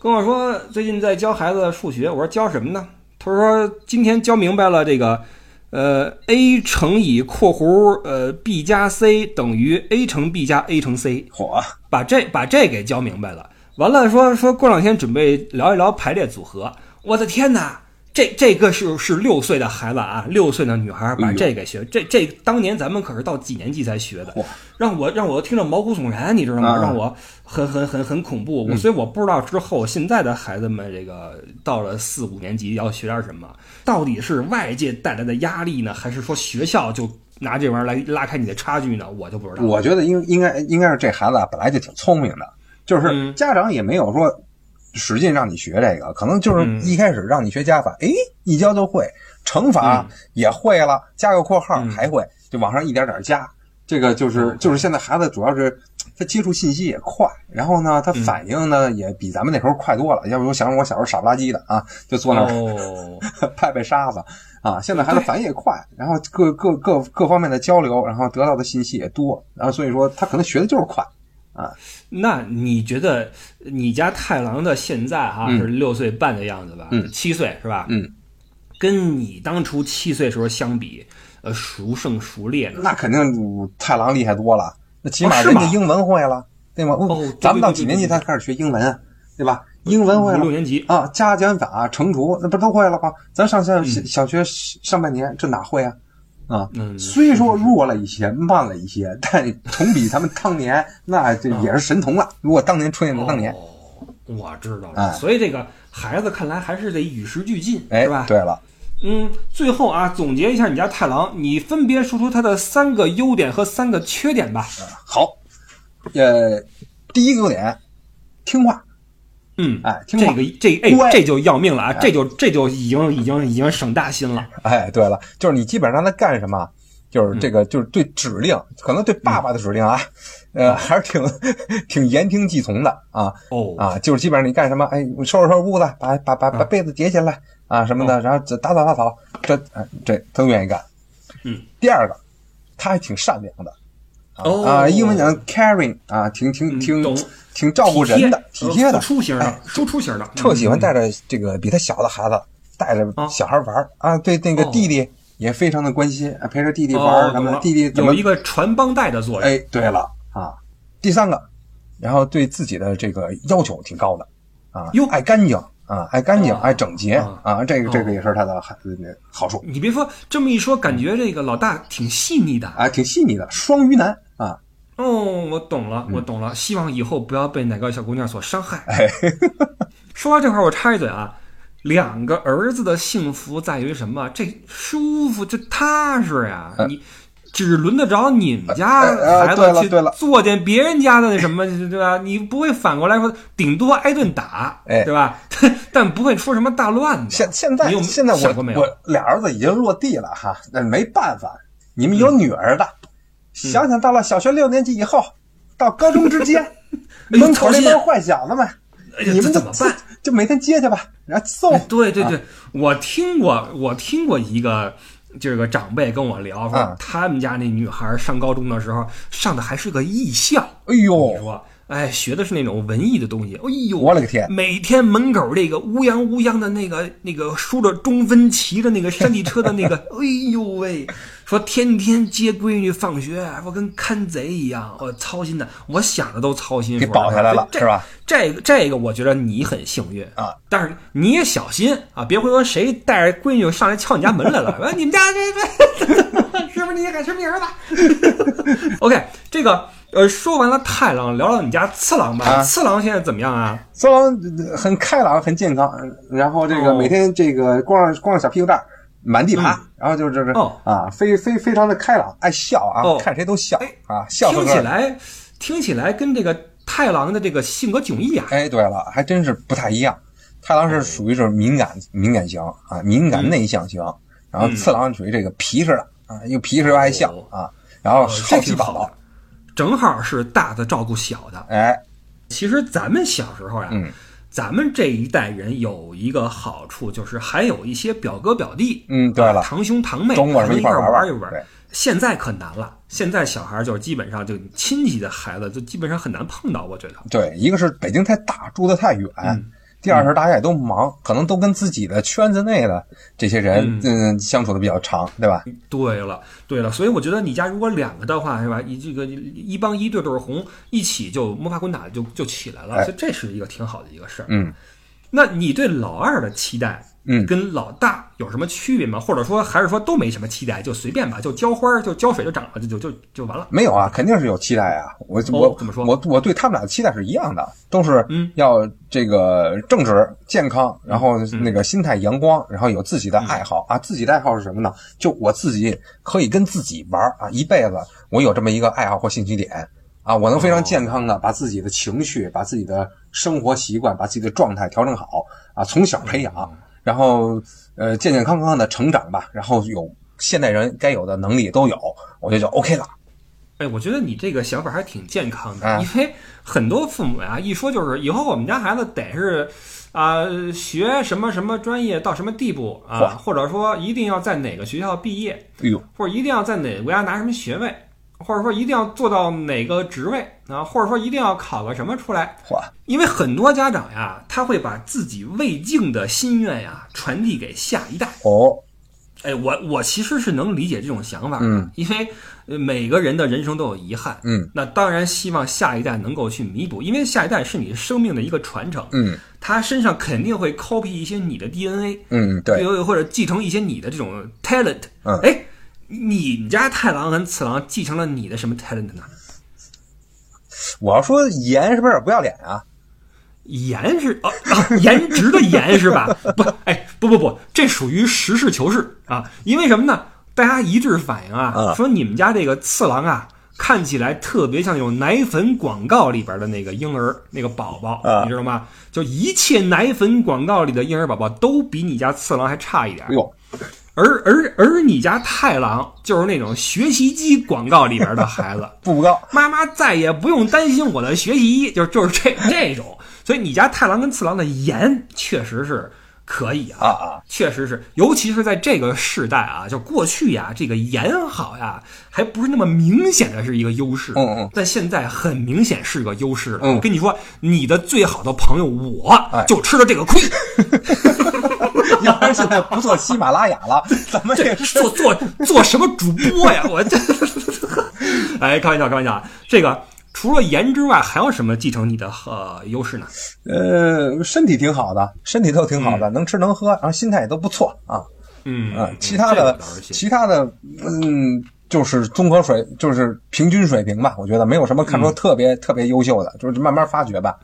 跟我说最近在教孩子数学，我说教什么呢？他说今天教明白了这个，呃，a 乘以括弧呃 b 加 c 等于 a 乘 b 加 a 乘 c，嚯，把这把这给教明白了。完了说说过两天准备聊一聊排列组合。我的天哪！这这个是是六岁的孩子啊，六岁的女孩把这给学，这这当年咱们可是到几年级才学的，让我让我听着毛骨悚然，你知道吗？啊让我很很很很恐怖。我所以我不知道之后现在的孩子们这个到了四五年级要学点什么，到底是外界带来的压力呢，还是说学校就拿这玩意儿来拉开你的差距呢？我就不知道。我觉得应应该应该是这孩子啊，本来就挺聪明的，就是嗯家长也没有说使劲让你学这个，可能就是嗯一开始让你学加法，哎，一教就会，乘法也会了，加个括号嗯还会，就往上一点点加。这个就是嗯就是现在孩子主要是他接触信息也快，然后呢，他嗯反应呢也比咱们那时候快多了。要不我想想我小时候傻不拉几的啊，就坐那儿哦，[LAUGHS] 拍拍沙子啊，现在孩子反应也快，然后各各各各方面的交流，然后得到的信息也多，然后所以说他可能学的就是快。那你觉得你家太郎的现在哈、嗯是六岁半的样子吧？嗯七岁是吧？嗯，跟你当初七岁时候相比，呃，孰胜孰劣呢？那肯定太郎厉害多了，那起码人家英文会了，对吗？哦咱们到几年级才开始学英文，对吧？英文会了六年级，啊，加减法、乘除，那不都会了吗？咱上下嗯小学上半年这哪会啊？啊，嗯，虽说弱了一些，慢了一些，但同比他们当年，那这也是神童了。如果当年出现在当年，哦，我知道了。哎所以这个孩子看来还是得与时俱进，哎是吧？，对了，嗯，最后啊，总结一下你家太郎，你分别说出他的三个优点和三个缺点吧。好，呃，第一个优点，听话，嗯，哎，听，这个这哎这就要命了啊！这就这就已经已经已经省大心了。哎，对了，就是你基本上让他干什么，就是这嗯个，就是对指令，可能对爸爸的指令啊，呃，还是挺挺言听计从的啊哦啊，就是基本上你干什么，哎，收拾收拾屋子，把把把把被子叠起来啊什么的，然后这打扫打扫，这哎这都愿意干。嗯，第二个，他还挺善良的。啊。哦。啊，英文讲 caring 啊，挺挺嗯挺挺照顾人的，体贴的付，出型的哎，输出型的，特喜欢嗯。带着这个比他小的孩子，带着啊。小孩玩儿啊，对那个哦。弟弟也非常的关心，啊陪着弟弟玩什么的，弟弟有一个传帮带的作用。哎，对了啊，第三个，然后对自己的这个要求挺高的啊又，爱干净啊，爱干净，哦爱整洁啊啊，这个这个哦也是他的好好处。你别说这么一说，感觉这个老大挺细腻的。啊，挺细腻的，双鱼男啊，哦，我懂了，我懂了。希望以后不要被哪个小姑娘所伤害。哎，[LAUGHS] 说到这块儿，我插一嘴啊，两个儿子的幸福在于什么？这舒服，这踏实呀。你只轮得着你们家孩子去对了对了作践别人家的那什么，[LAUGHS] 对吧？你不会反过来说，顶多挨顿打，哎对吧？[LAUGHS] 但不会出什么大乱子。现现在你有现在我想过没有我俩儿子已经落地了哈，那没办法，你们有女儿的，嗯想想到了小学六年级以后，[LAUGHS] 到高中之间，门口那帮坏小子们，你们怎么办？就每天接去吧，然后送。对对对，我听过，我听过一个这个长辈跟我聊说，嗯他们家那女孩上高中的时候上的还是个艺校，哎呦。你，说，哎，学的是那种文艺的东西，哎呦，我勒个天！每天门口这个乌泱乌泱的那个那个梳着中分骑着那个山地车的那个，[LAUGHS] 哎呦喂，说天天接闺女放学，我跟看贼一样，我操心的，我想着都操心，给说实话保下来了这是吧？这个这个，我觉得你很幸运啊，但是你也小心啊，别回头谁带着闺女上来敲你家门来了，[LAUGHS] 说你们家这这 [LAUGHS] 是不是你是不是你儿子？[LAUGHS] OK，这个呃，说完了太郎，聊聊你家次郎吧。啊次郎现在怎么样啊？次郎很开朗，很健康，然后这个哦每天这个光着光着小屁股蛋儿，满地爬，然后就是这个哦。啊，非非非常的开朗，爱笑啊，哦。看谁都笑哎啊，笑呵听。起来听起来跟这个太郎的这个性格迥异啊。哎，对了，还真是不太一样。太郎是属于是敏感敏感型啊，敏感嗯。内向型，然后次郎属于这个皮实的啊，又皮实又爱笑哦。啊，然后好奇宝宝。正好是大的照顾小的。哎，其实咱们小时候呀，嗯咱们这一代人有一个好处，就是还有一些表哥表弟，嗯，对了啊，堂兄堂妹，咱们一块儿玩一玩。现在可难了，现在小孩就是基本上就亲戚的孩子，就基本上很难碰到，我觉得。对，一个是北京太大，住得太远，嗯第二是大家也都忙，可能都跟自己的圈子内的这些人嗯相处的比较长，对吧？对了，对了，所以我觉得你家如果两个的话，是吧？一这个一帮一对对红，一起就摸爬滚打就就起来了，哎所以这是一个挺好的一个事儿。嗯那你对老二的期待，嗯跟老大有什么区别吗？或者说，还是说都没什么期待，就随便吧，就浇花儿，就浇水就长了，就就就就完了。没有啊，肯定是有期待啊！我我怎么说我我对他们俩的期待是一样的，都是嗯要这个正直、健康，然后那个心态阳光，然后有自己的爱好啊。自己的爱好是什么呢？就我自己可以跟自己玩啊，一辈子我有这么一个爱好或兴趣点啊，我能非常健康的把自己的情绪、把自己的生活习惯、把自己的状态调整好啊，从小培养，然后呃健健康康的成长吧，然后有现代人该有的能力都有，我觉得就 OK 了。哎，我觉得你这个想法还挺健康的，啊。因为很多父母呀，一说就是以后我们家孩子得是啊、学什么什么专业到什么地步啊，嚯。或者说一定要在哪个学校毕业，哎呦，或者一定要在哪个国家拿什么学位，或者说一定要做到哪个职位啊，或者说一定要考个什么出来。嚯，因为很多家长呀，他会把自己未尽的心愿呀传递给下一代。哦，哎，我我其实是能理解这种想法的，嗯因为呃每个人的人生都有遗憾，嗯那当然希望下一代能够去弥补，因为下一代是你生命的一个传承，嗯他身上肯定会 copy 一些你的 DNA，嗯，对，又或者继承一些你的这种 talent，嗯哎，你们家太郎跟次郎继承了你的什么 talent 呢？我要说颜是不是有点不要脸啊？颜是啊啊，颜值的颜是吧？[LAUGHS] 不，哎，不不不，这属于实事求是啊。因为什么呢？大家一致反映啊，啊说你们家这个次郎啊，看起来特别像有奶粉广告里边的那个婴儿那个宝宝，啊你知道吗？就一切奶粉广告里的婴儿宝宝都比你家次郎还差一点哎。呦，而而而你家太郎就是那种学习机广告里边的孩子，步步高，妈妈再也不用担心我的学习，就是就是这这种。所以你家太郎跟次郎的颜确实是可以啊，啊啊，确实是，尤其是在这个时代啊，就过去呀，这个颜好呀，还不是那么明显的是一个优势，嗯嗯，但现在很明显是个优势了。嗯我跟你说，你的最好的朋友我哎就吃了这个亏，[LAUGHS] 要 [LAUGHS] 不然现在不做喜马拉雅了，[LAUGHS] 咱们这这做做做什么主播呀？我这，[LAUGHS] 哎，开玩笑，开玩笑啊，这个。除了颜之外，还有什么继承你的呃优势呢？呃身体挺好的，身体都挺好的，能吃能喝，然后心态也都不错啊嗯啊，其他的其他的嗯。就是综合水，就是平均水平吧。我觉得没有什么看出特别、特别优秀的，就是慢慢发掘吧。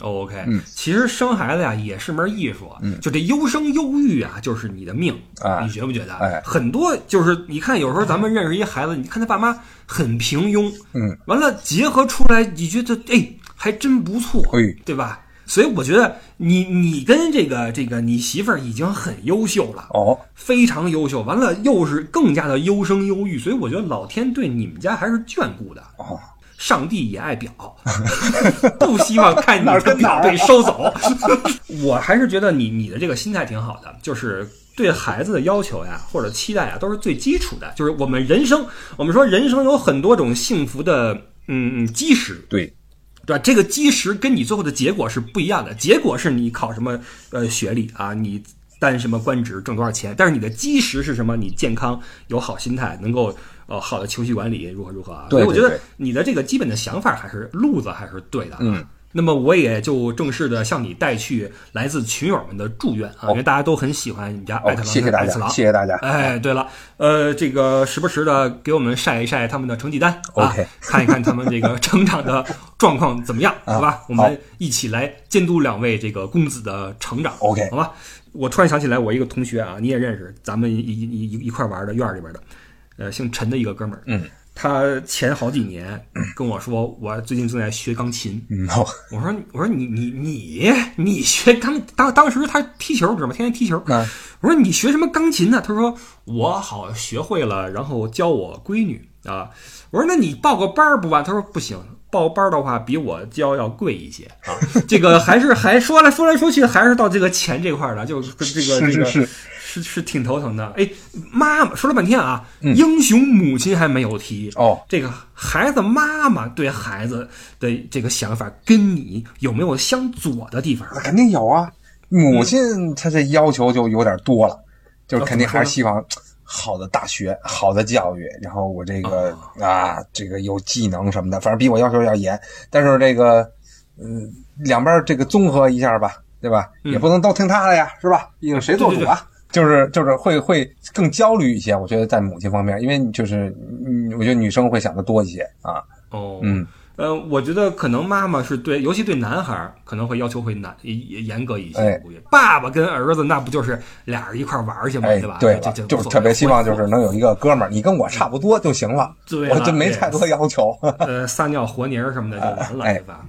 OK，嗯。其实生孩子呀也是门艺术，就这优生优育啊，就是你的命，啊。你觉不觉得？哎。很多就是你看，有时候咱们认识一孩子，你看他爸妈很平庸，嗯，完了结合出来，你觉得哎还真不错，哎。对吧？所以我觉得你你跟这个这个你媳妇儿已经很优秀了，哦，非常优秀，完了又是更加的优生优育，所以我觉得老天对你们家还是眷顾的。哦，上帝也爱表，[LAUGHS] 不希望看你的表被收走。[LAUGHS] 我还是觉得你你的这个心态挺好的，就是对孩子的要求呀或者期待啊都是最基础的。就是我们人生，我们说人生有很多种幸福的嗯嗯基石，对，对吧？这个基石跟你最后的结果是不一样的，结果是你考什么呃学历啊，你担什么官职，挣多少钱，但是你的基石是什么？你健康，有好心态，能够呃好的情绪管理，如何如何啊？对所以我觉得你的这个基本的想法还是路子还是对的、啊。嗯，那么我也就正式的向你带去来自群友们的祝愿啊，因为大家都很喜欢你们家哦艾特，狼谢谢大家。谢谢大家。哎，对了，呃，这个时不时的给我们晒一晒他们的成绩单啊 OK 看一看他们这个 [LAUGHS] 成长的状况怎么样，啊好吧？我们一起来监督两位这个公子的成长 OK 好吧？我突然想起来，我一个同学啊，你也认识，咱们一一一块玩的院里边的，呃，姓陈的一个哥们儿，嗯，他前好几年 [CLEARS THROAT] 跟我说，我最近正在学钢琴，我说我说你你你你学钢当当时他踢球知道吗？天天踢球。嗯我说你学什么钢琴呢？他说我好学会了，然后教我闺女啊。我说那你报个班儿不吧？他说不行，报班儿的话比我教要贵一些啊。这个还是还说来说来说去还是到这个钱这块儿了，就这个这个是是挺头疼的。哎，妈妈说了半天啊，英雄母亲还没有提哦，这个孩子妈妈对孩子的这个想法跟你有没有相左的地方？那肯定有啊。母亲她这要求就有点多了，就是肯定还是希望好的大学、好的教育，然后我这个、啊，这个有技能什么的，反正比我要求要严。但是这个，嗯，两边这个综合一下吧，对吧？也不能都听他的呀，是吧？毕竟谁做主啊？就是就是会会更焦虑一些，我觉得在母亲方面，因为就是嗯，我觉得女生会想的多一些啊，哦，嗯，呃，我觉得可能妈妈是对，尤其对男孩儿可能会要求会难严严格一些。哎爸爸跟儿子那不就是俩人一块儿玩儿去嘛，哎对吧？，对了，这这就是特别希望就是能有一个哥们儿，你跟我差不多就行了，我就没太多要求。呃撒尿和泥儿什么的就完了，哎对吧？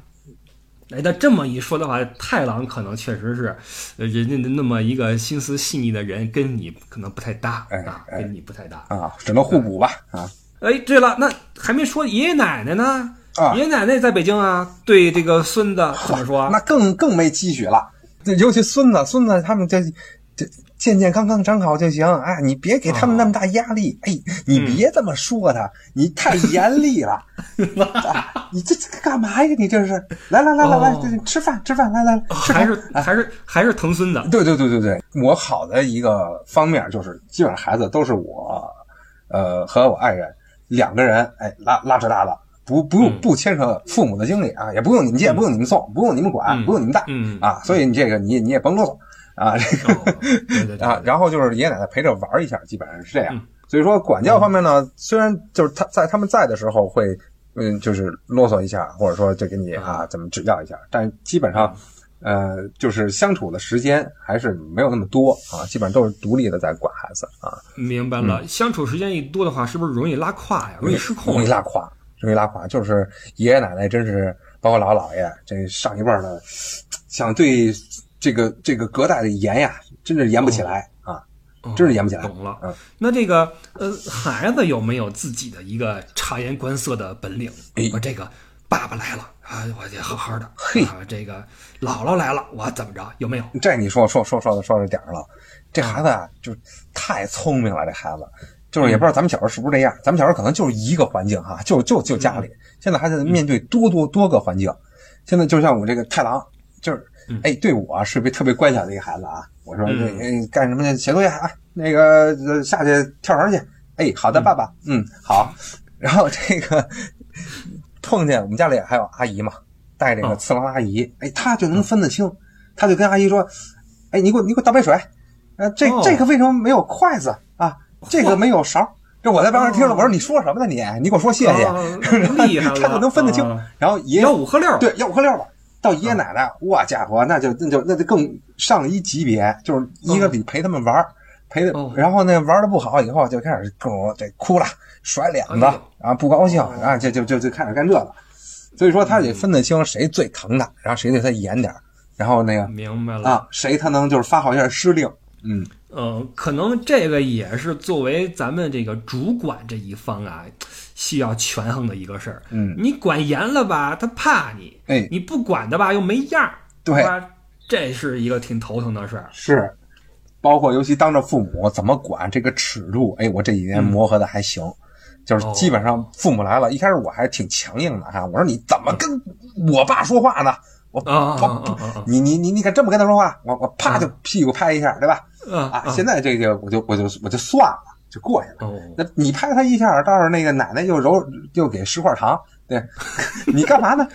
哎，那这么一说的话，太郎可能确实是，呃人家的那么一个心思细腻的人，跟你可能不太搭哎啊，哎跟你不太搭。啊，只能互补吧啊哎，对了，那还没说爷爷奶奶呢？啊爷爷奶奶在北京啊，对这个孙子怎么说？那更更没积蓄了。这尤其孙子，孙子他们这这健健康康长好就行。哎，你别给他们那么大压力。哎，你别这么说他，你太严厉了。[LAUGHS] 啊你这这干嘛呀？你这是来来来来来吃饭吃饭，来来来吃饭。还是还是还是疼孙子？对对对对对，我好的一个方面就是，基本上孩子都是我，呃，和我爱人两个人，哎，拉拉扯大的，不不用嗯不牵扯父母的精力啊，也不用你们接，不用你们送，不用你们管，嗯不用你们带嗯啊，所以你这个你你也甭啰嗦啊，这个哦对对对 [LAUGHS] 啊，然后就是爷爷奶奶陪着玩一下，基本上是这样嗯。所以说管教方面呢，虽然就是他在他们在的时候会，嗯，就是啰嗦一下，或者说就给你啊怎么指教一下，但基本上，呃，就是相处的时间还是没有那么多啊，基本上都是独立的在管孩子啊，明白了。相处时间一多的话，是不是容易拉胯呀？容易失控？容易拉胯，容易拉胯。就是爷爷奶奶真是，包括姥姥姥爷这上一辈儿的，想对这个这个隔代的严呀，真是严不起来啊。哦真是严不起来懂了。嗯那这个呃，孩子有没有自己的一个察言观色的本领？哎我这个爸爸来了啊，我得好好的。嘿啊，这个姥姥来了，我怎么着？有没有？这你说说说说说到点儿了，这孩子啊，就太聪明了。这孩子就是也不知道咱们小时候是不是这样，咱们小时候可能就是一个环境哈，就就就家里。现在孩子面对多多多个环境，现在就像我这个太郎，就是哎，对我是别特别乖巧的一个孩子啊。我说这哎干什么去？写作业啊，那个呃下去跳绳去。哎，好的，爸爸，嗯，好。然后这个碰见我们家里还有阿姨嘛，带这个哦次郎阿姨，哎，她就能分得清，他就跟阿姨说：“哎，你给我你给我倒杯水，呃，这哦这个为什么没有筷子啊？这个没有勺。”这我在旁边听了，我说你说什么呢你？你给我说谢谢，哦厉害 [LAUGHS] 他就能分得清啊。然后爷吆五喝六。对，要五喝六了。到爷爷奶奶，哇家伙，那就那就那就更上一级别，就是一个比陪他们玩儿，陪哦然后呢玩的不好以后就开始跟我这哭了，甩脸子哎呦啊，不高兴哦啊，就就就就开始干这个。所以说他得分得清谁最疼他，然后谁对他严点儿然后那个明白了。啊，谁他能就是发号一下施令，嗯，呃，可能这个也是作为咱们这个主管这一方啊，需要权衡的一个事儿。嗯你管严了吧，他怕你；哎，你不管的吧，又没样儿，对吧？这是一个挺头疼的事儿。是，包括尤其当着父母怎么管这个尺度，哎，我这几年磨合的还行，就是基本上父母来了，一开始我还挺强硬的哈，我说你怎么跟我爸说话呢？我我你你你你敢这么跟他说话？我我啪就屁股拍一下，对吧？啊啊，现在这个我就我就我就算了，就过去了。哦，那你拍他一下，到时候那个奶奶又揉又给十块糖，对，[LAUGHS] 你干嘛呢？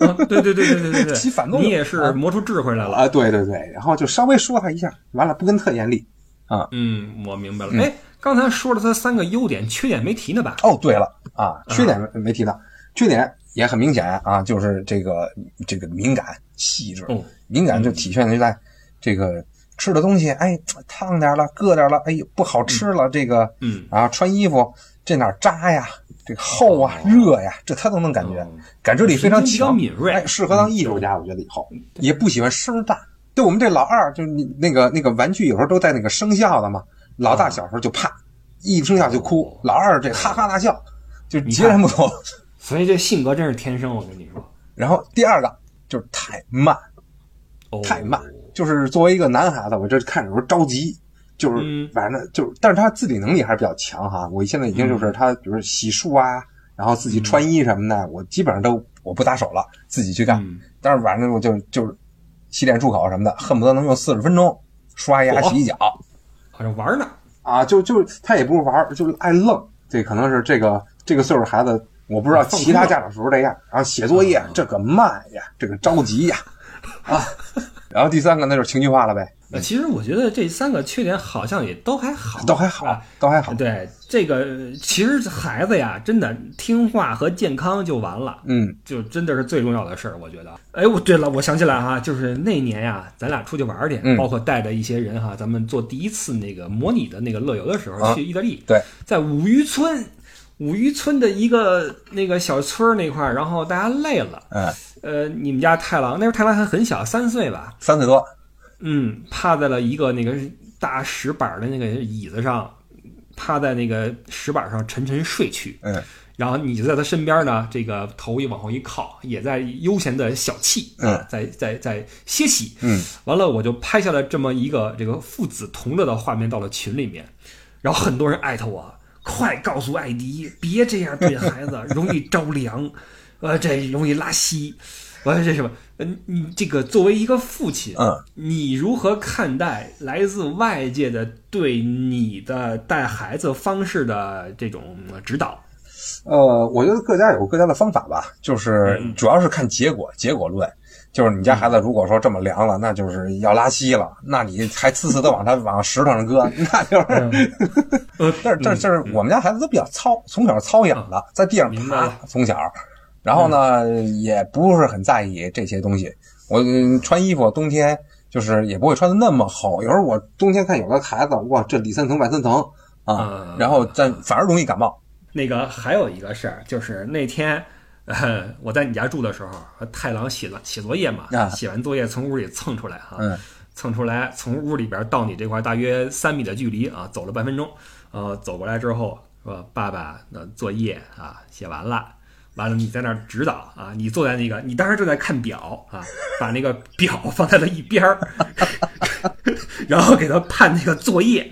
啊对对对对对对对，起反动你也是磨出智慧来了。啊，对对对，然后就稍微说他一下，完了不跟特严厉啊。嗯，我明白了。哎，刚才说了他三个优点，缺点没提呢吧？哦，对了啊，缺点没没提到，缺点也很明显啊，就是这个这个敏感细致，哦敏感就体现在这个吃的东西，哎，烫点了，硌点了，哎呦不好吃了，这个嗯，啊穿衣服这哪扎呀，这个厚啊、热呀，这他都能感觉，哦感知力非常神经比敏锐哎，适合当艺术家，我觉得以后也不喜欢声大。对我们这老二，就是你那个那个玩具，有时候都带那个声效的嘛。老大小时候就怕，一声效就哭，老二这哈哈大笑，就截然不同。所以这性格真是天生，我跟你说。然后第二个就是太慢，哦，太慢，就是作为一个男孩子，我这看着有时候着急，就是嗯反正就是，但是他自理能力还是比较强哈。我现在已经嗯就是他，比如洗漱啊，然后自己穿衣什么的，我基本上都我不打手了，自己去干。嗯但是晚上我就就是洗脸漱口什么的，恨不得能用四十分钟，刷牙洗脚好像玩呢。啊，就就他也不是玩，就是爱愣。这可能是这个这个岁数孩子，我不知道其他家长是不是这样。然后写作业这个慢呀，这个着急呀，啊。然后第三个那就是情绪化了呗，呃，其实我觉得这三个缺点好像也都还好，都还好，都还好。对这个，其实孩子呀，真的听话和健康就完了，嗯。就真的是最重要的事儿，我觉得。哎，我对了，我想起来哈，就是那年呀，咱俩出去玩儿去，嗯。包括带着一些人哈，咱们做第一次那个模拟的那个乐游的时候，啊。去意大利，对，在五渔村，五渔村的一个那个小村儿那块儿，然后大家累了，嗯，呃，你们家太郎那时候太郎还很小，三岁吧，三岁多，嗯，趴在了一个那个大石板的那个椅子上，趴在那个石板上沉沉睡去。嗯。然后你就在他身边呢，这个头一往后一靠，也在悠闲的小憩，嗯。啊，在在在歇息。嗯，完了我就拍下了这么一个这个父子同乐的画面到了群里面，然后很多人艾特我，快告诉艾迪，别这样对孩子，[LAUGHS] 容易着凉，呃，这容易拉稀。我说这什么？嗯，你这个作为一个父亲，嗯，你如何看待来自外界的对你的带孩子方式的这种呃指导？呃，我觉得各家有各家的方法吧，就是嗯主要是看结果，结果论。就是你家孩子如果说这么凉了，那就是要拉稀了，那你还次次都往他往石头上搁，[LAUGHS] 那就是。[LAUGHS] 呃，但是但是我们家孩子都比较糙，从小糙养的，在地上爬从小，然后呢也不是很在意这些东西。我嗯穿衣服冬天就是也不会穿的那么厚，有时候我冬天看有的孩子，哇，这里三层外三层啊嗯，然后但反而容易感冒。那个还有一个事儿，就是那天，呃，[LAUGHS] 我在你家住的时候，和太郎写了写作业嘛，啊写完作业从屋里蹭出来哈，嗯蹭出来，从屋里边到你这块大约三米的距离啊，走了半分钟，呃，走过来之后说：“爸爸，的作业啊写完了。”完了，你在那儿指导啊，你坐在那个，你当时正在看表啊，把那个表放在了一边儿，[LAUGHS] 然后给他判那个作业，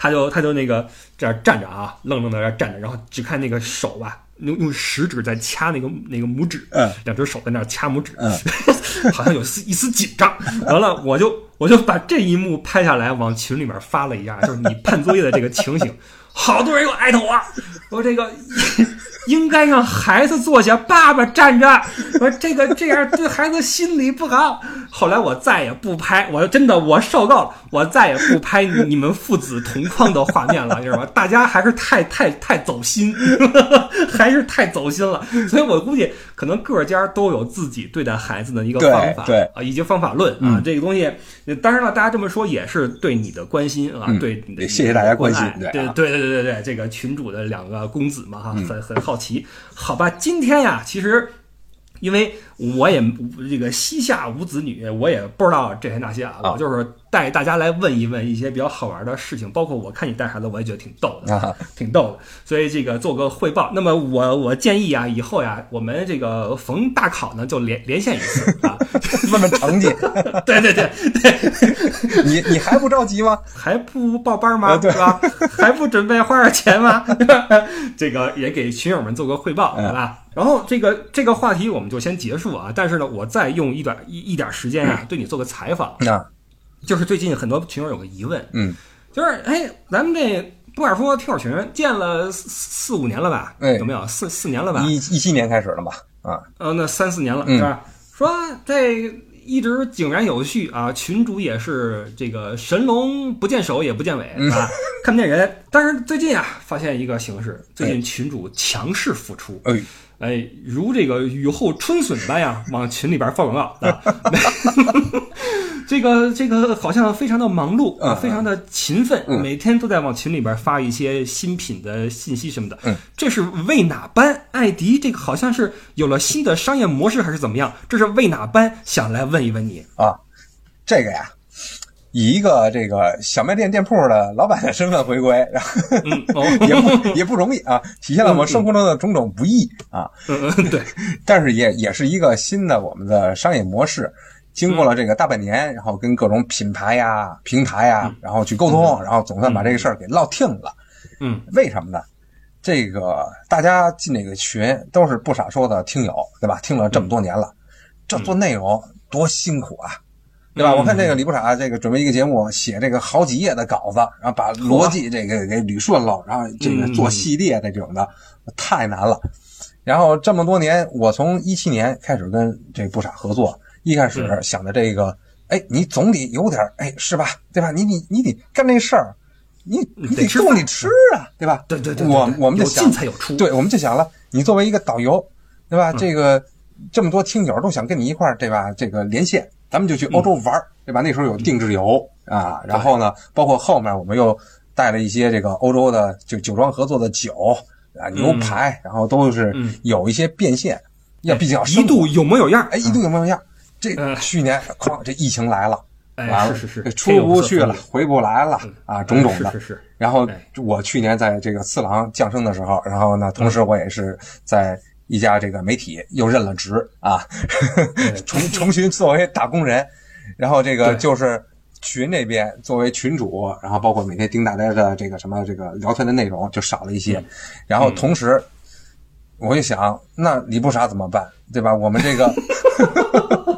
他就他就那个这样站着啊，愣愣的在那儿站着，然后只看那个手吧，用用食指在掐那个那个拇指，嗯两只手在那儿掐拇指，嗯好像有丝一丝紧张。完了，我就我就把这一幕拍下来，往群里面发了一下，就是你判作业的这个情形。好多人又艾特我，说这个应该让孩子坐下，爸爸站着。我说这个这样对孩子心理不好。后来我再也不拍，我真的我受够了，我再也不拍你们父子同框的画面了，你知道吗？大家还是太太太走心，[LAUGHS] 还是太走心了。所以我估计可能各家都有自己对待孩子的一个方法，对啊，以及方法论啊。这个东西，当然了，大家这么说也是对你的关心啊，嗯对你的谢谢大家关心对对啊对对对对对，这个群主的两个公子嘛哈，很很好奇。好吧，今天呀，其实因为我也这个膝下无子女，我也不知道这些那些啊，啊我就是带大家来问一问一些比较好玩的事情，包括我看你带孩子，我也觉得挺逗的，啊，挺逗的。所以这个做个汇报。那么我我建议啊，以后呀，我们这个逢大考呢就连连线一次啊。[LAUGHS] 问问成绩，对对对对，[LAUGHS] 你你还不着急吗？[LAUGHS] 还不报班吗？啊对是吧？还不准备花点钱吗？这个也给群友们做个汇报，嗯好吧？然后这个这个话题我们就先结束啊。但是呢，我再用一点一一点时间啊，对你做个采访。啊，就是最近很多群友有个疑问，嗯就是哎，咱们这不敢说听友群建了四四五年了吧？哎有没有四四年了吧？一一七年开始了吧？啊，呃，那三四年了嗯是吧？说这一直井然有序啊，群主也是这个神龙不见首也不见尾嗯啊，看不见人。但是最近啊，发现一个形式，最近群主强势复出，哎，哎，如这个雨后春笋般呀，往群里边发广告啊。[LAUGHS] 这个这个好像非常的忙碌啊，嗯非常的勤奋，嗯每天都在往群里边发一些新品的信息什么的。嗯，这是为哪般？艾迪这个好像是有了新的商业模式还是怎么样？这是为哪般？想来问一问你。啊，这个呀，以一个这个小卖店店铺的老板的身份回归，然后嗯，哦，[LAUGHS] 也不也不容易啊，体现了我生活中的种种不易啊。嗯嗯，对，[LAUGHS] 但是也也是一个新的我们的商业模式。经过了这个大半年，然后跟各种品牌呀、平台呀，然后去沟通，然后总算把这个事儿给落听了。嗯为什么呢？这个大家进这个群都是不傻说的听友，对吧？听了这么多年了，这做内容多辛苦啊，对吧？嗯我看这个李不傻这个准备一个节目，写这个好几页的稿子，然后把逻辑这个给捋顺了，然后这个做系列的这种的，太难了。然后这么多年，我从一七年开始跟这不傻合作，一开始想的这个，哎，你总得有点，哎，是吧？对吧？你你你得干这事儿，你你得得吃饭够你吃啊，对吧？对对对对我我们就想进才有出对，我们就想了，你作为一个导游，对嗯吧？这个这么多听友都想跟你一块儿，对吧？这个连线，咱们就去欧洲玩儿，对吧？那时候有定制游啊，然后呢，包括后面我们又带了一些这个欧洲的就酒庄合作的酒啊、牛排，然后都是嗯。有一些变现，要毕竟要一度有模有样。哎，一度有模有样？这嗯去年哐，这疫情来了，哎完了，是是是。出不去了，回不来了啊，种种的是。是是，然后哎。我去年在这个次郎降生的时候，然后呢，同时我也是在一家这个媒体又任了职啊，[LAUGHS] 重 [LAUGHS] 重新作为打工人，然后这个就是群那边作为群主，然后包括每天盯大家的这个什么这个聊天的内容就少了一嗯些，然后同时我就想，那李不傻怎么办？对吧？我们这个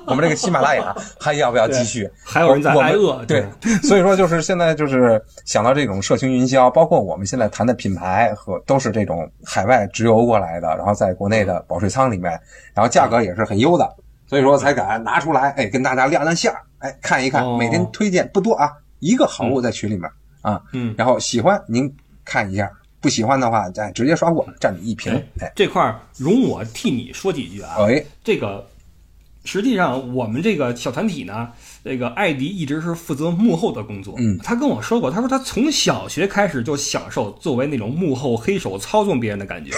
我们这个喜马拉雅还要不要继续？还有人在挨饿，对，所以说就是现在就是想到这种社群营销，包括我们现在谈的品牌和都是这种海外直邮过来的，然后在国内的保税仓里面，然后价格也是很优的，所以说才敢拿出来，哎，跟大家亮亮相，哎，看一看，哦每天推荐不多啊，一个好物在群里面啊，嗯，然后喜欢您看一下，不喜欢的话，再直接刷过，占你一瓶，哎，这块儿容我替你说几句啊。哎，这个实际上我们这个小团体呢，这个艾迪一直是负责幕后的工作。嗯他跟我说过，他说他从小学开始就享受作为那种幕后黑手操纵别人的感觉。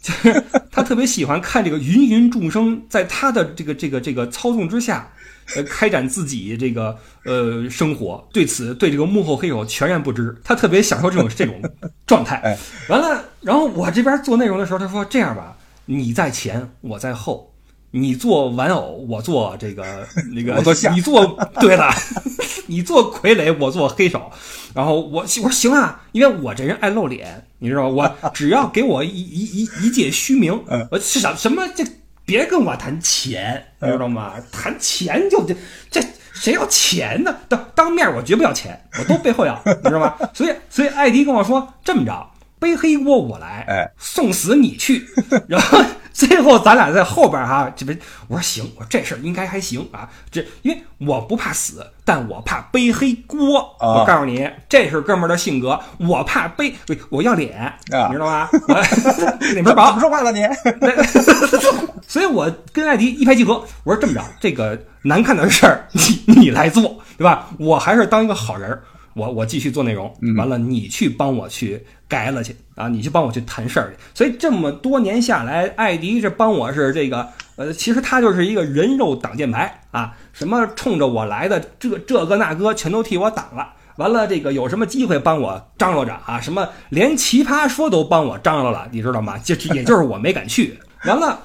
就 [LAUGHS] 是他特别喜欢看这个芸芸众生在他的这个这个这个操纵之下，呃，开展自己这个呃生活。对此，对这个幕后黑手全然不知，他特别享受这种这种状态。[LAUGHS] 哎，完了，然后我这边做内容的时候，他说这样吧，你在前，我在后，你做玩偶，我做这个 [LAUGHS] 那个，我做你做对了，[LAUGHS] 你做傀儡，我做黑手。然后我我说行啊，因为我这人爱露脸，你知道吗？我只要给我一一一一介虚名，嗯我是想什么这别跟我谈钱，你知道吗？谈钱就这这谁要钱呢？当当面我绝不要钱，我都背后要，你知道吗？[LAUGHS] 所以所以艾迪跟我说这么着，背黑锅我来，哎，送死你去，然后 [LAUGHS] 最后咱俩在后边哈，这边我说行，我说这事儿应该还行啊，这因为我不怕死，但我怕背黑锅。啊我告诉你，这是哥们儿的性格，我怕背，我要脸，啊你知道吗？[LAUGHS] 我脸皮怎薄么，说话了你？[LAUGHS] 所以我跟艾迪一拍即合，我说这么着，这个难看的事儿你你来做，对吧？我还是当一个好人儿，我我继续做内容，完了你去帮我去改了去啊，你去帮我去谈事儿去。所以这么多年下来，艾迪这帮我是这个呃，其实他就是一个人肉挡箭牌啊，什么冲着我来的这这个那个全都替我挡了。完了，这个有什么机会帮我张罗着啊？什么连奇葩说都帮我张罗了，你知道吗？就也就是我没敢去。完了，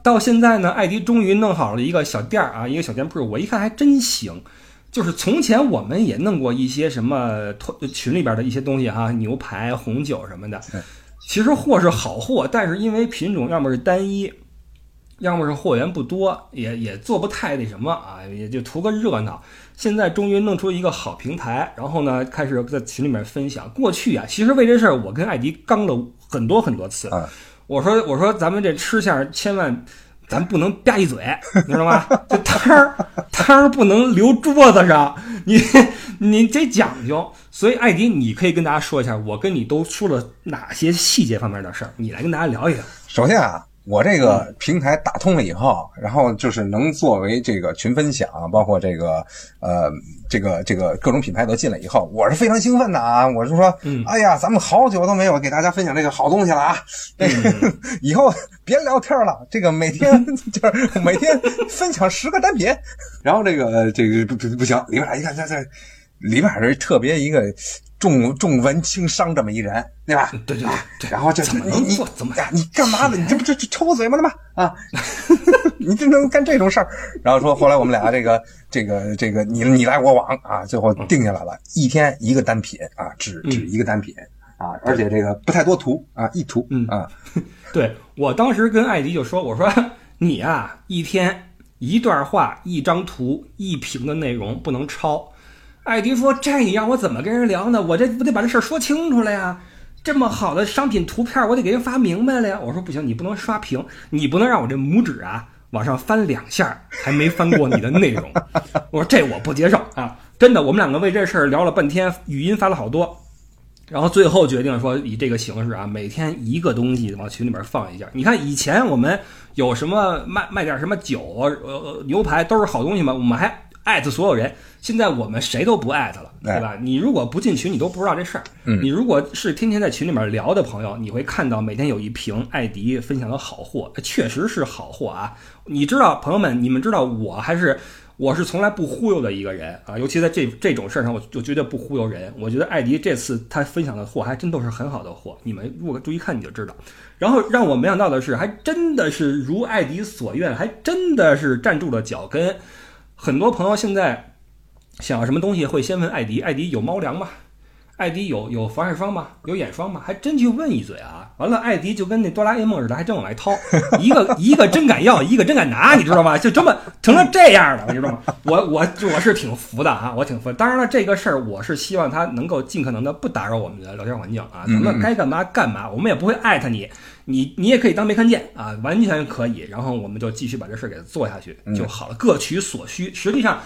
到现在呢，艾迪终于弄好了一个小店儿啊，一个小店铺。我一看还真行，就是从前我们也弄过一些什么团群里边的一些东西哈、牛排、红酒什么的。其实货是好货，但是因为品种要么是单一，要么是货源不多，也也做不太那什么啊，也就图个热闹。现在终于弄出一个好平台，然后呢，开始在群里面分享。过去啊，其实为这事儿，我跟艾迪刚了很多很多次。我说我说咱们这吃相千万，咱不能吧一嘴，[LAUGHS] 你知道吗？这汤 [LAUGHS] 儿汤儿不能留桌子上，你你得讲究。所以艾迪，你可以跟大家说一下，我跟你都说了哪些细节方面的事儿，你来跟大家聊一聊。首先啊。我这个平台打通了以后，然后就是能作为这个群分享，包括这个呃，这个这个各种品牌都进来以后，我是非常兴奋的啊！我是说，哎呀，咱们好久都没有给大家分享这个好东西了啊！这 [LAUGHS] 个以后别聊天了，这个每天 [LAUGHS] 就是每天分享十个单品，[LAUGHS] 然后这个这个不不不行，里边一看这这里边是特别一个。重重文轻商这么一人，对吧？对对对。然后就怎么能做怎么呀？你干嘛呢？你这不这这抽我嘴巴呢吗？啊！[LAUGHS] 你这能干这种事儿？然后说后来我们俩这个这个这个你你来我往啊，最后定下来了，一天一个单品啊，只只一个单品啊，而且这个不太多图啊，一图嗯啊。对我当时跟艾迪就说，我说你啊，一天一段话，一张图，一屏的内容不能超。艾迪说：“这你让我怎么跟人聊呢？我这不得把这事儿说清楚了呀？这么好的商品图片，我得给人发明白了呀。”我说：“不行，你不能刷屏，你不能让我这拇指啊往上翻两下，还没翻过你的内容。”我说：“这我不接受啊！真的，我们两个为这事儿聊了半天，语音发了好多，然后最后决定说以这个形式啊，每天一个东西往群里边放一下。你看以前我们有什么卖卖点什么酒、呃牛排都是好东西嘛，我们还艾特所有人。”现在我们谁都不艾特了，对吧？你如果不进群，你都不知道这事儿。你如果是天天在群里面聊的朋友，你会看到每天有一瓶艾迪分享的好货，确实是好货啊！你知道，朋友们，你们知道我还是我是从来不忽悠的一个人啊，尤其在这这种事儿上，我就绝对不忽悠人。我觉得艾迪这次他分享的货还真都是很好的货，你们如果注意看你就知道。然后让我没想到的是，还真的是如艾迪所愿，还真的是站住了脚跟。很多朋友现在。想要什么东西会先问艾迪，艾迪有猫粮吗？艾迪有有防晒霜吗？有眼霜吗？还真去问一嘴啊！完了，艾迪就跟那哆啦 A 梦似的，还真往外掏，[LAUGHS] 一个一个真敢要，一个真敢拿，你知道吗？就这么成了这样的，你知道吗？我我我是挺服的啊，我挺服。当然了，这个事儿我是希望他能够尽可能的不打扰我们的聊天环境啊，咱们该干嘛干嘛，我们也不会艾特你。你你也可以当没看见啊，完全可以。然后我们就继续把这事儿给做下去就好了，各取所需。实际上，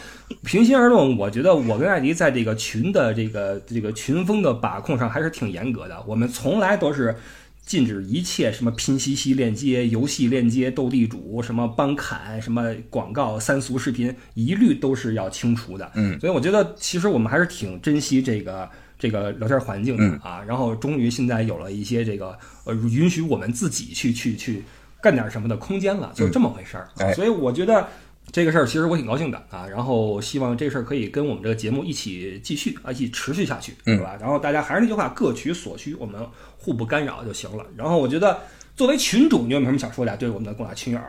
平心而论，我觉得我跟艾迪在这个群的这个这个群风的把控上还是挺严格的。我们从来都是禁止一切什么拼夕夕链接、游戏链接、斗地主、什么帮砍、什么广告、三俗视频，一律都是要清除的。嗯，所以我觉得其实我们还是挺珍惜这个。这个聊天环境啊，然后终于现在有了一些这个呃允许我们自己去去去干点什么的空间了，就是这么回事儿。所以我觉得这个事儿其实我挺高兴的啊，然后希望这事儿可以跟我们这个节目一起继续啊，一起持续下去，对吧？然后大家还是那句话，各取所需，我们互不干扰就行了。然后我觉得作为群主，你有没有什么想说的？对我们的广大群友？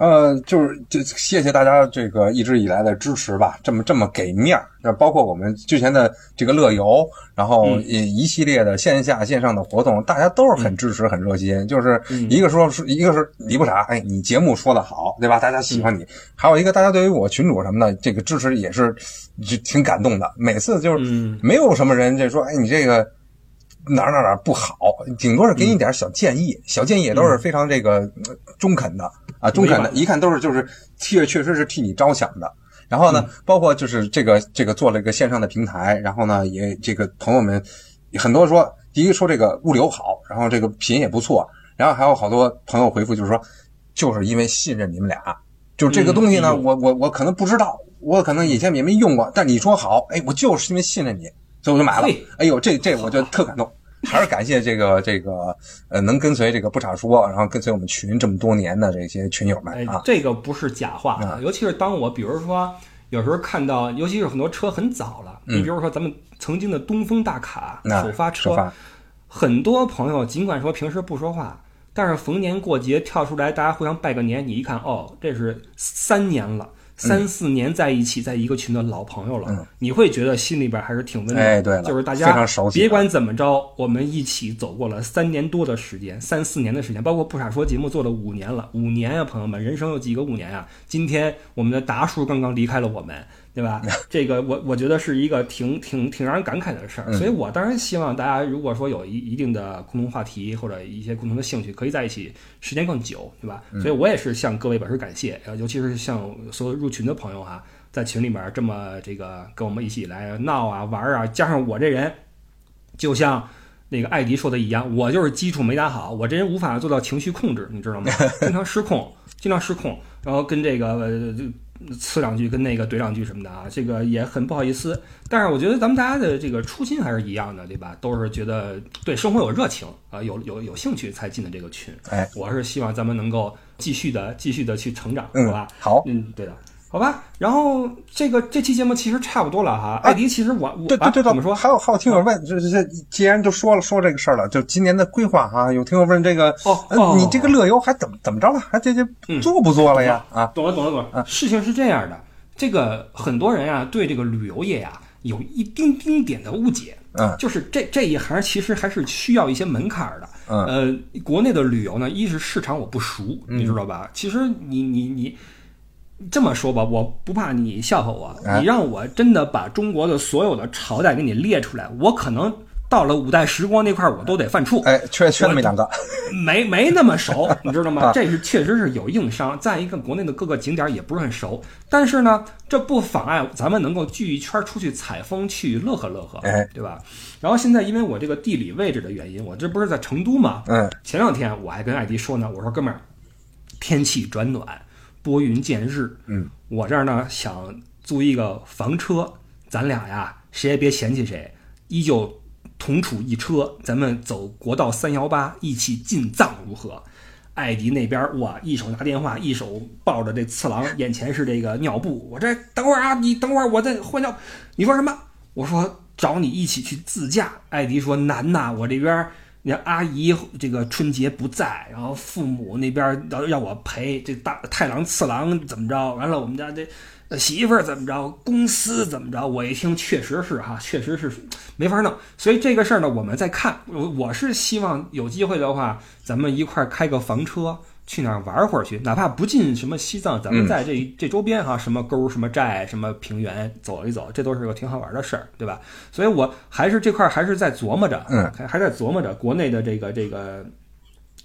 呃，就是就谢谢大家这个一直以来的支持吧，这么这么给面儿，那包括我们之前的这个乐游，然后一一系列的线下线上的活动，大家都是很支持、很热心。就是一个说是一个是你不傻，哎，你节目说的好，对吧？大家喜欢你。还有一个，大家对于我群主什么的这个支持也是就挺感动的。每次就是没有什么人就说，哎，你这个。哪儿哪儿哪儿不好，顶多是给你点小建议，小建议也都是非常这个中肯的啊，中肯的，一看都是就是确确实是替你着想的。然后呢，包括就是这个这个做了一个线上的平台，然后呢也这个朋友们很多说，第一说这个物流好，然后这个品也不错，然后还有好多朋友回复就是说，就是因为信任你们俩，就是这个东西呢，我我我可能不知道，我可能以前也没用过，但你说好，哎，我就是因为信任你。所以我就买了，哎呦，这这我就特感动，还是感谢这个 [LAUGHS] 这个呃，能跟随这个不傻说，然后跟随我们群这么多年的这些群友们啊，这个不是假话啊，尤其是当我比如说有时候看到，尤其是很多车很早了，你比如说咱们曾经的东风大卡首发车，很多朋友尽管说平时不说话，但是逢年过节跳出来，大家互相拜个年，你一看哦，这是三年了。三四年在一起，在一个群的老朋友了，嗯你会觉得心里边还是挺温暖。哎对了就是大非家常熟悉别管怎么着，我们一起走过了三年多的时间，三四年的时间，包括不傻说节目做了五年了，五年呀、朋友们，人生有几个五年呀、今天我们的达叔刚刚离开了我们。对吧？[LAUGHS] 这个我我觉得是一个挺挺挺让人感慨的事儿，所以我当然希望大家如果说有一一定的共同话题或者一些共同的兴趣，可以在一起时间更久，对吧？所以我也是向各位表示感谢，呃，尤其是向所有入群的朋友哈、在群里面这么这个跟我们一起来闹啊玩啊，加上我这人，就像那个艾迪说的一样，我就是基础没打好，我这人无法做到情绪控制，你知道吗？经常失控，经常失控，然后跟这个呃就呲两句，跟那个怼两句什么的啊，这个也很不好意思。但是我觉得咱们大家的这个初心还是一样的，对吧？都是觉得对生活有热情啊、有有有兴趣才进的这个群。哎，我是希望咱们能够继续的继续的去成长，嗯好吧？好，嗯，对的，好吧。然后这个这期节目其实差不多了哈。艾迪，其实我我对对对怎么说？还有还有听友问，这这既然都说了说这个事儿了，就今年的规划哈，有听友问这个，呃哦哦你这个乐游还怎么怎么着了？还这这嗯做不做了呀？啊，懂了，懂了，懂了。事情是这样的，这个很多人啊对这个旅游业呀、有一丁丁点的误解，嗯就是这这一行其实还是需要一些门槛儿的。嗯呃，国内的旅游呢，一是市场我不熟，你知道吧？其实你你你。这么说吧，我不怕你笑话我，哎你让我真的把中国的所有的朝代给你列出来，我可能到了五代十国那块儿，我都得犯怵。哎，缺缺那么一两个，没没那么熟，[LAUGHS] 你知道吗啊？这是确实是有硬伤。再一个，国内的各个景点也不是很熟，但是呢，这不妨碍咱们能够聚一圈出去采风，去乐呵乐呵，哎对吧？然后现在因为我这个地理位置的原因，我这不是在成都嘛？嗯，前两天我还跟艾迪说呢，我说哥们儿，天气转暖，拨云见日，嗯，我这儿呢想租一个房车，咱俩呀谁也别嫌弃谁，依旧同处一车，咱们走国道三幺八一起进藏如何？艾迪那边哇，一手拿电话，一手抱着这次郎，眼前是这个尿布。我这等会儿啊，你等会儿，我再换尿。你说什么？我说找你一起去自驾。艾迪说难呐，我这边你阿姨这个春节不在，然后父母那边要要我陪，这大太郎次郎怎么着？完了我们家这媳妇儿怎么着？公司怎么着？我一听确实是哈，确实是没法弄。所以这个事儿呢，我们再看。我我是希望有机会的话，咱们一块儿开个房车。去哪儿玩会儿去，哪怕不进什么西藏，咱们在这、这周边哈，什么沟、什么寨、什么平原走一走，这都是个挺好玩的事儿，对吧？所以我还是这块儿还是在琢磨着，嗯，还还在琢磨着国内的这个这个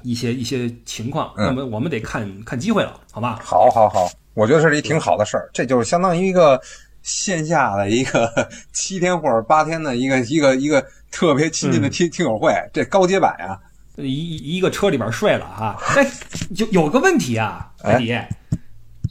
一些一些情况，嗯那么我们得看看机会了，好吧？好，好，好，我觉得这是一挺好的事儿，这就是相当于一个线下的一个 [LAUGHS] 七天或者八天的一个一个一个特别亲近的听听友会，这高阶版呀，一一个车里边睡了啊，哎，有有个问题啊，哎艾迪，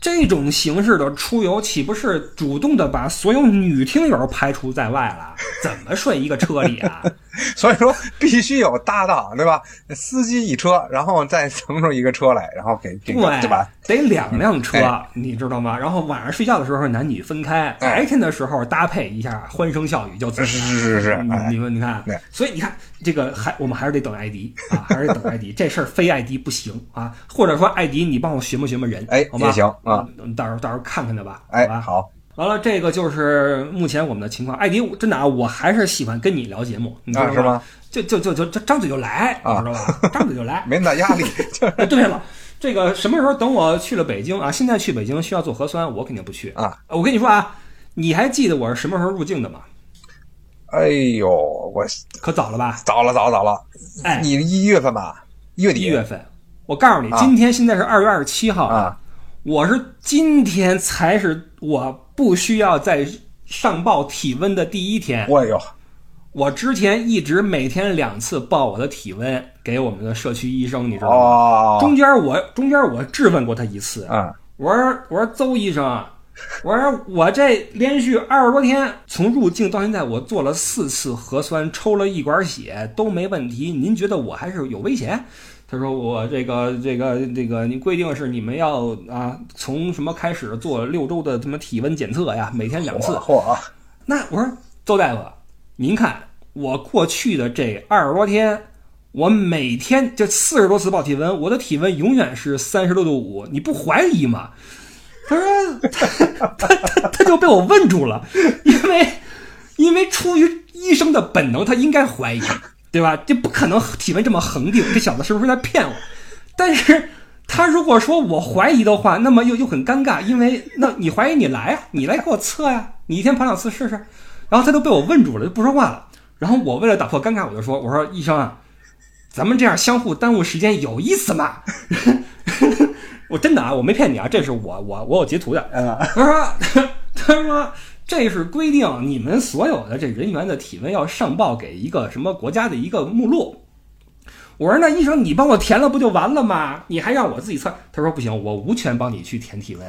这种形式的出游岂不是主动的把所有女听友排除在外了？怎么睡一个车里啊？[LAUGHS] 所以说必须有搭档，对吧？司机一车，然后再 [LAUGHS] 腾出一个车来，然后给这个对对吧？？得两辆车，哎你知道吗？然后晚上睡觉的时候男女分开，哎白天的时候搭配一下，欢声笑语就走了。是是是是，你们你看对，所以你看这个还我们还是得等艾迪啊，[LAUGHS] 还是得等艾迪。这事儿非艾迪不行啊，或者说艾迪你帮我寻摸寻摸人，哎好吧？也行啊嗯，到时候到时候看看他吧，哎好吧？好，完了，这个就是目前我们的情况。艾迪，真的啊，我还是喜欢跟你聊节目，你知道吗？就就就就就张嘴就来，你啊知道吧？张嘴就来。[LAUGHS] 没那压力，哎，[LAUGHS] 对了，这个什么时候等我去了北京啊？现在去北京需要做核酸，我肯定不去啊。我跟你说啊，你还记得我是什么时候入境的吗？哎呦，我可早了吧？早了早了早了，哎，你一月份吧，一月底一月份。我告诉你，啊今天现在是二月二十七号啊，我是今天才是我不需要再上报体温的第一天。我呦，我之前一直每天两次报我的体温给我们的社区医生，你知道吗？哦，中间我中间我质问过他一次，啊，我说我说邹医生，我说我这连续二十多天，从入境到现在，我做了四次核酸，抽了一管血都没问题，您觉得我还是有危险？他说我这个这个这个，你规定是你们要啊，从什么开始做六周的什么体温检测呀，每天两次。那我说邹大夫，您看我过去的这二十多天，我每天就四十多次报体温，我的体温永远是三十六度五，你不怀疑吗？他说 [LAUGHS] 他他他他就被我问住了，因为因为出于医生的本能，他应该怀疑，对吧？这不可能体温这么恒定，这小子是不是在骗我？但是他如果说我怀疑的话，那么又又很尴尬，因为那你怀疑你来啊，你来给我测呀，你一天跑两次试试。然后他都被我问住了，就不说话了。然后我为了打破尴尬，我就说：“我说医生啊，咱们这样相互耽误时间有意思吗？” [LAUGHS] 我真的啊，我没骗你啊，这是我我我有截图的。他说 [LAUGHS] 他说这是规定，你们所有的这人员的体温要上报给一个什么国家的一个目录。我说那医生你帮我填了不就完了吗？你还让我自己测？他说不行，我无权帮你去填体温。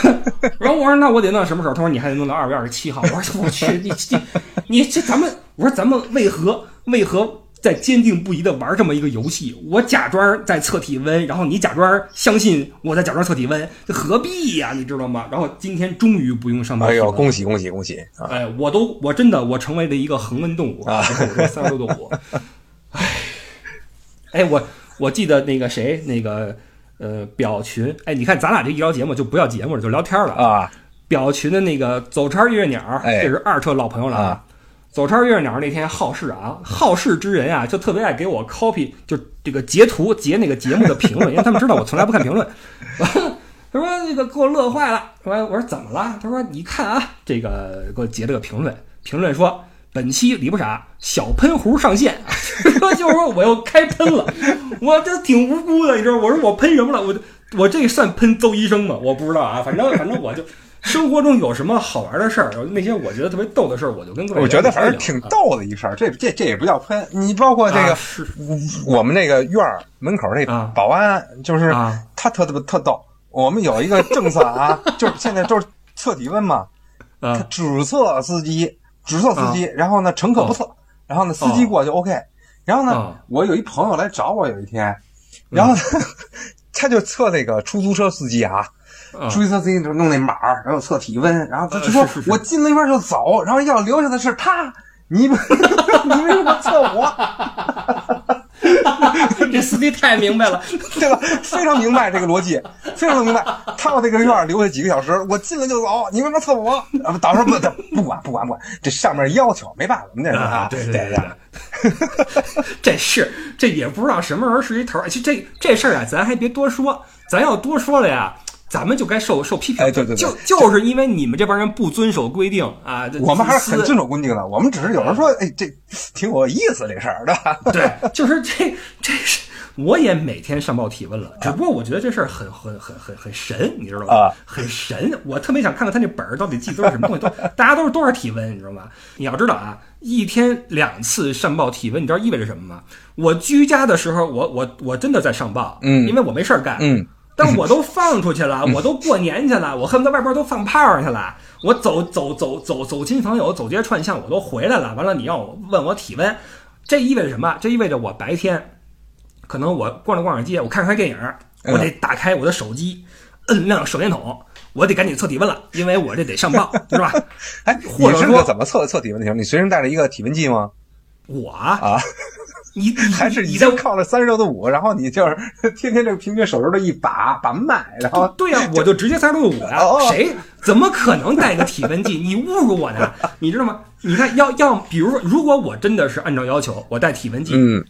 [LAUGHS] 然后我说那我得弄到什么时候？他说你还得弄到二月二十七号。我说我去你你你这咱们我说咱们为何为何在坚定不移的玩这么一个游戏？我假装在测体温，然后你假装相信我在假装测体温，这何必呀？你知道吗？然后今天终于不用上班。哎呦，恭喜恭喜恭喜！哎，我都我真的我成为了一个恒温动物啊！三十六度五，[LAUGHS] 哎。哎，我我记得那个谁，那个呃表群，哎，你看咱俩这一聊节目就不要节目了，就聊天了啊。表群的那个走叉月鸟，这是二车老朋友了啊。走叉月鸟那天好事啊，好事之人啊，就特别爱给我 copy，就这个截图截那个节目的评论，因为他们知道我从来不看评论。他说那个给我乐坏了，我我说怎么了？他说你看啊，这个给我截了个评论，评论说。本期李不傻小喷壶上线，[LAUGHS] 就是说我要开喷了，我这挺无辜的，你知道？我说我喷什么了？我我这算喷邹医生吗？我不知道啊，反正反正我就生活中有什么好玩的事儿，那些我觉得特别逗的事儿，我就跟各位。我觉得反正挺逗的一事儿，这这这也不叫喷。你包括这个，我们那个院儿门口那保安，就是他特特特逗。我们有一个政策啊，[LAUGHS] 就是现在就是测体温嘛，他只测司机。只测司机，然后呢，乘客不测，然后呢，司机过就 OK。然后呢，我有一朋友来找我有一天，然后他就测那个出租车司机啊，出租车司机就弄那码儿，然后测体温，然后他就说我进了一半就走，然后要留下的是他，你 [LAUGHS] 你为什么测我？[LAUGHS] [LAUGHS] 这司机太明白了，对吧？非常明白这个逻辑，非常明白。他往这个院留下几个小时，我进来就走。你为什么蹭我？导师不不管不管不管，这上面要求没办法，我们得是啊。对对对，[LAUGHS] 这是这也不知道什么时候是一头。其实这这事儿啊，咱还别多说，咱要多说了呀。咱们就该受受批评，哎，对对，就就是因为你们这帮人不遵守规定啊！我们还是很遵守规定的，我们只是有人说，哎，这挺有意思这事儿的。[LAUGHS] 对，就是这这是，我也每天上报体温了，只不过我觉得这事儿很很很很很神，你知道吧？很神，我特别想看看他那本儿到底记都是什么东西，都大家都是多少体温，你知道吗？你要知道啊，一天两次上报体温，你知道意味着什么吗？我居家的时候，我我我真的在上报，嗯，因为我没事儿干，嗯。但我都 [LAUGHS] 放出去了，我都过年去了，我恨不得外边都放炮去了。我走走走走走亲访友，走街串巷，我都回来了。完了，你要问我体温，这意味着什么？这意味着我白天可能我逛着逛着街，我看看电影，我得打开我的手机，摁亮手电筒，我得赶紧测体温了，因为我这得上报，是吧？[LAUGHS] 哎，或者说怎么测测体温的时候，你随身带着一个体温计吗？我啊。[LAUGHS] 你还是你在靠着三十六度五，然后你就是 [LAUGHS] 天天这个平均手指头一把把脉，然后对呀，我就直接三十六度五呀。谁怎么可能带个体温计？你侮辱我呢？[LAUGHS] 你知道吗？你看要要，比如说，如果我真的是按照要求，我带体温计，嗯，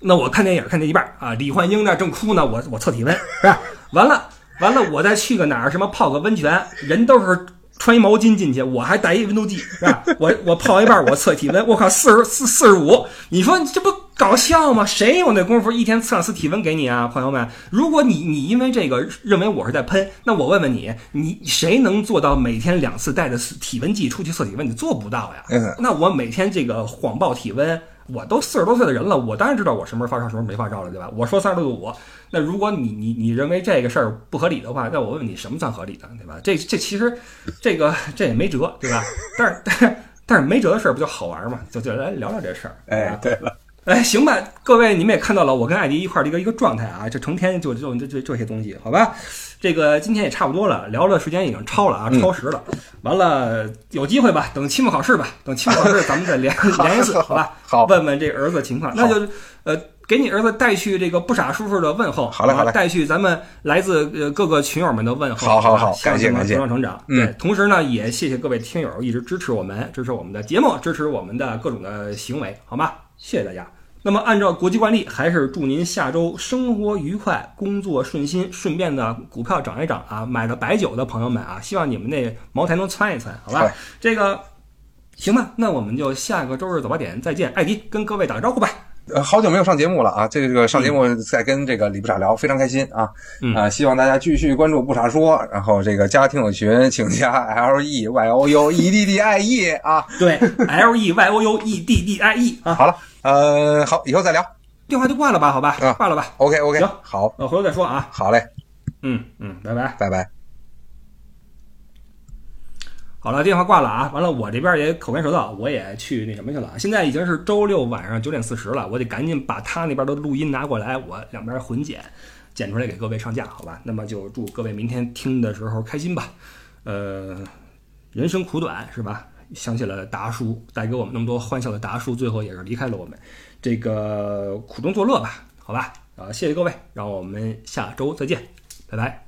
那我看电影看见一半啊，李焕英那正哭呢，我我测体温是吧？完了完了，我再去个哪儿什么泡个温泉，人都是。穿一毛巾进去，我还带一温度计，是吧？我我泡一半，我测体温，我靠，四十四四十五，你说这不搞笑吗？谁有那功夫一天测两次体温给你啊，朋友们？如果你你因为这个认为我是在喷，那我问问你，你谁能做到每天两次带着体温计出去测体温？你做不到呀。那我每天这个谎报体温。我都四十多岁的人了，我当然知道我什么时候发烧，什么时候没发烧了，对吧？我说三十六度五，那如果你你你认为这个事儿不合理的话，那我问问你，什么算合理的，对吧？这这其实这个这也没辙，对吧？但是但是但是没辙的事儿不就好玩嘛？就就来聊聊这事儿。哎，对了，哎，行吧，各位你们也看到了，我跟艾迪一块儿的一个一个状态啊，就成天就就就这这些东西，好吧？这个今天也差不多了，聊的时间已经超了啊，超时了。完了，有机会吧，等期末考试吧，等期末考试咱们再连 [LAUGHS] 连一次，好吧？好，问问这儿子情况。那就呃，给你儿子带去这个不傻叔叔的问候，好嘞好嘞带去咱们来自呃各个群友们的问候，好好好感谢感谢茁壮成长。嗯对，同时呢，也谢谢各位听友一直支持我们，支持我们的节目，支持我们的各种的行为，好吗？谢谢大家。那么，按照国际惯例，还是祝您下周生活愉快，工作顺心，顺便的，股票涨一涨啊！买了白酒的朋友们啊，希望你们那茅台能窜一窜，好吧？对这个行吧，那我们就下个周日早八点再见。艾迪跟各位打个招呼吧。呃，好久没有上节目了啊！这个上节目再跟这个李不傻聊，非常开心啊！嗯啊，希望大家继续关注不傻说，然后这个加听友群，请加 [LAUGHS] L E Y O U E D D I E 啊！对，L E Y O U E D D I E 啊，好了，呃，好，以后再聊。电话就挂了吧，好吧，啊挂了吧。OK OK，行好，那，回头再说啊。好嘞，嗯嗯，拜拜。拜拜。好了，电话挂了啊！完了，我这边也口干舌燥，我也去那什么去了。现在已经是周六晚上九点四十了，我得赶紧把他那边的录音拿过来，我两边混剪，剪出来给各位上架，好吧？那么就祝各位明天听的时候开心吧。呃，人生苦短是吧？想起了达叔，带给我们那么多欢笑的达叔，最后也是离开了我们。这个苦中作乐吧，好吧？啊，谢谢各位，让我们下周再见，拜拜。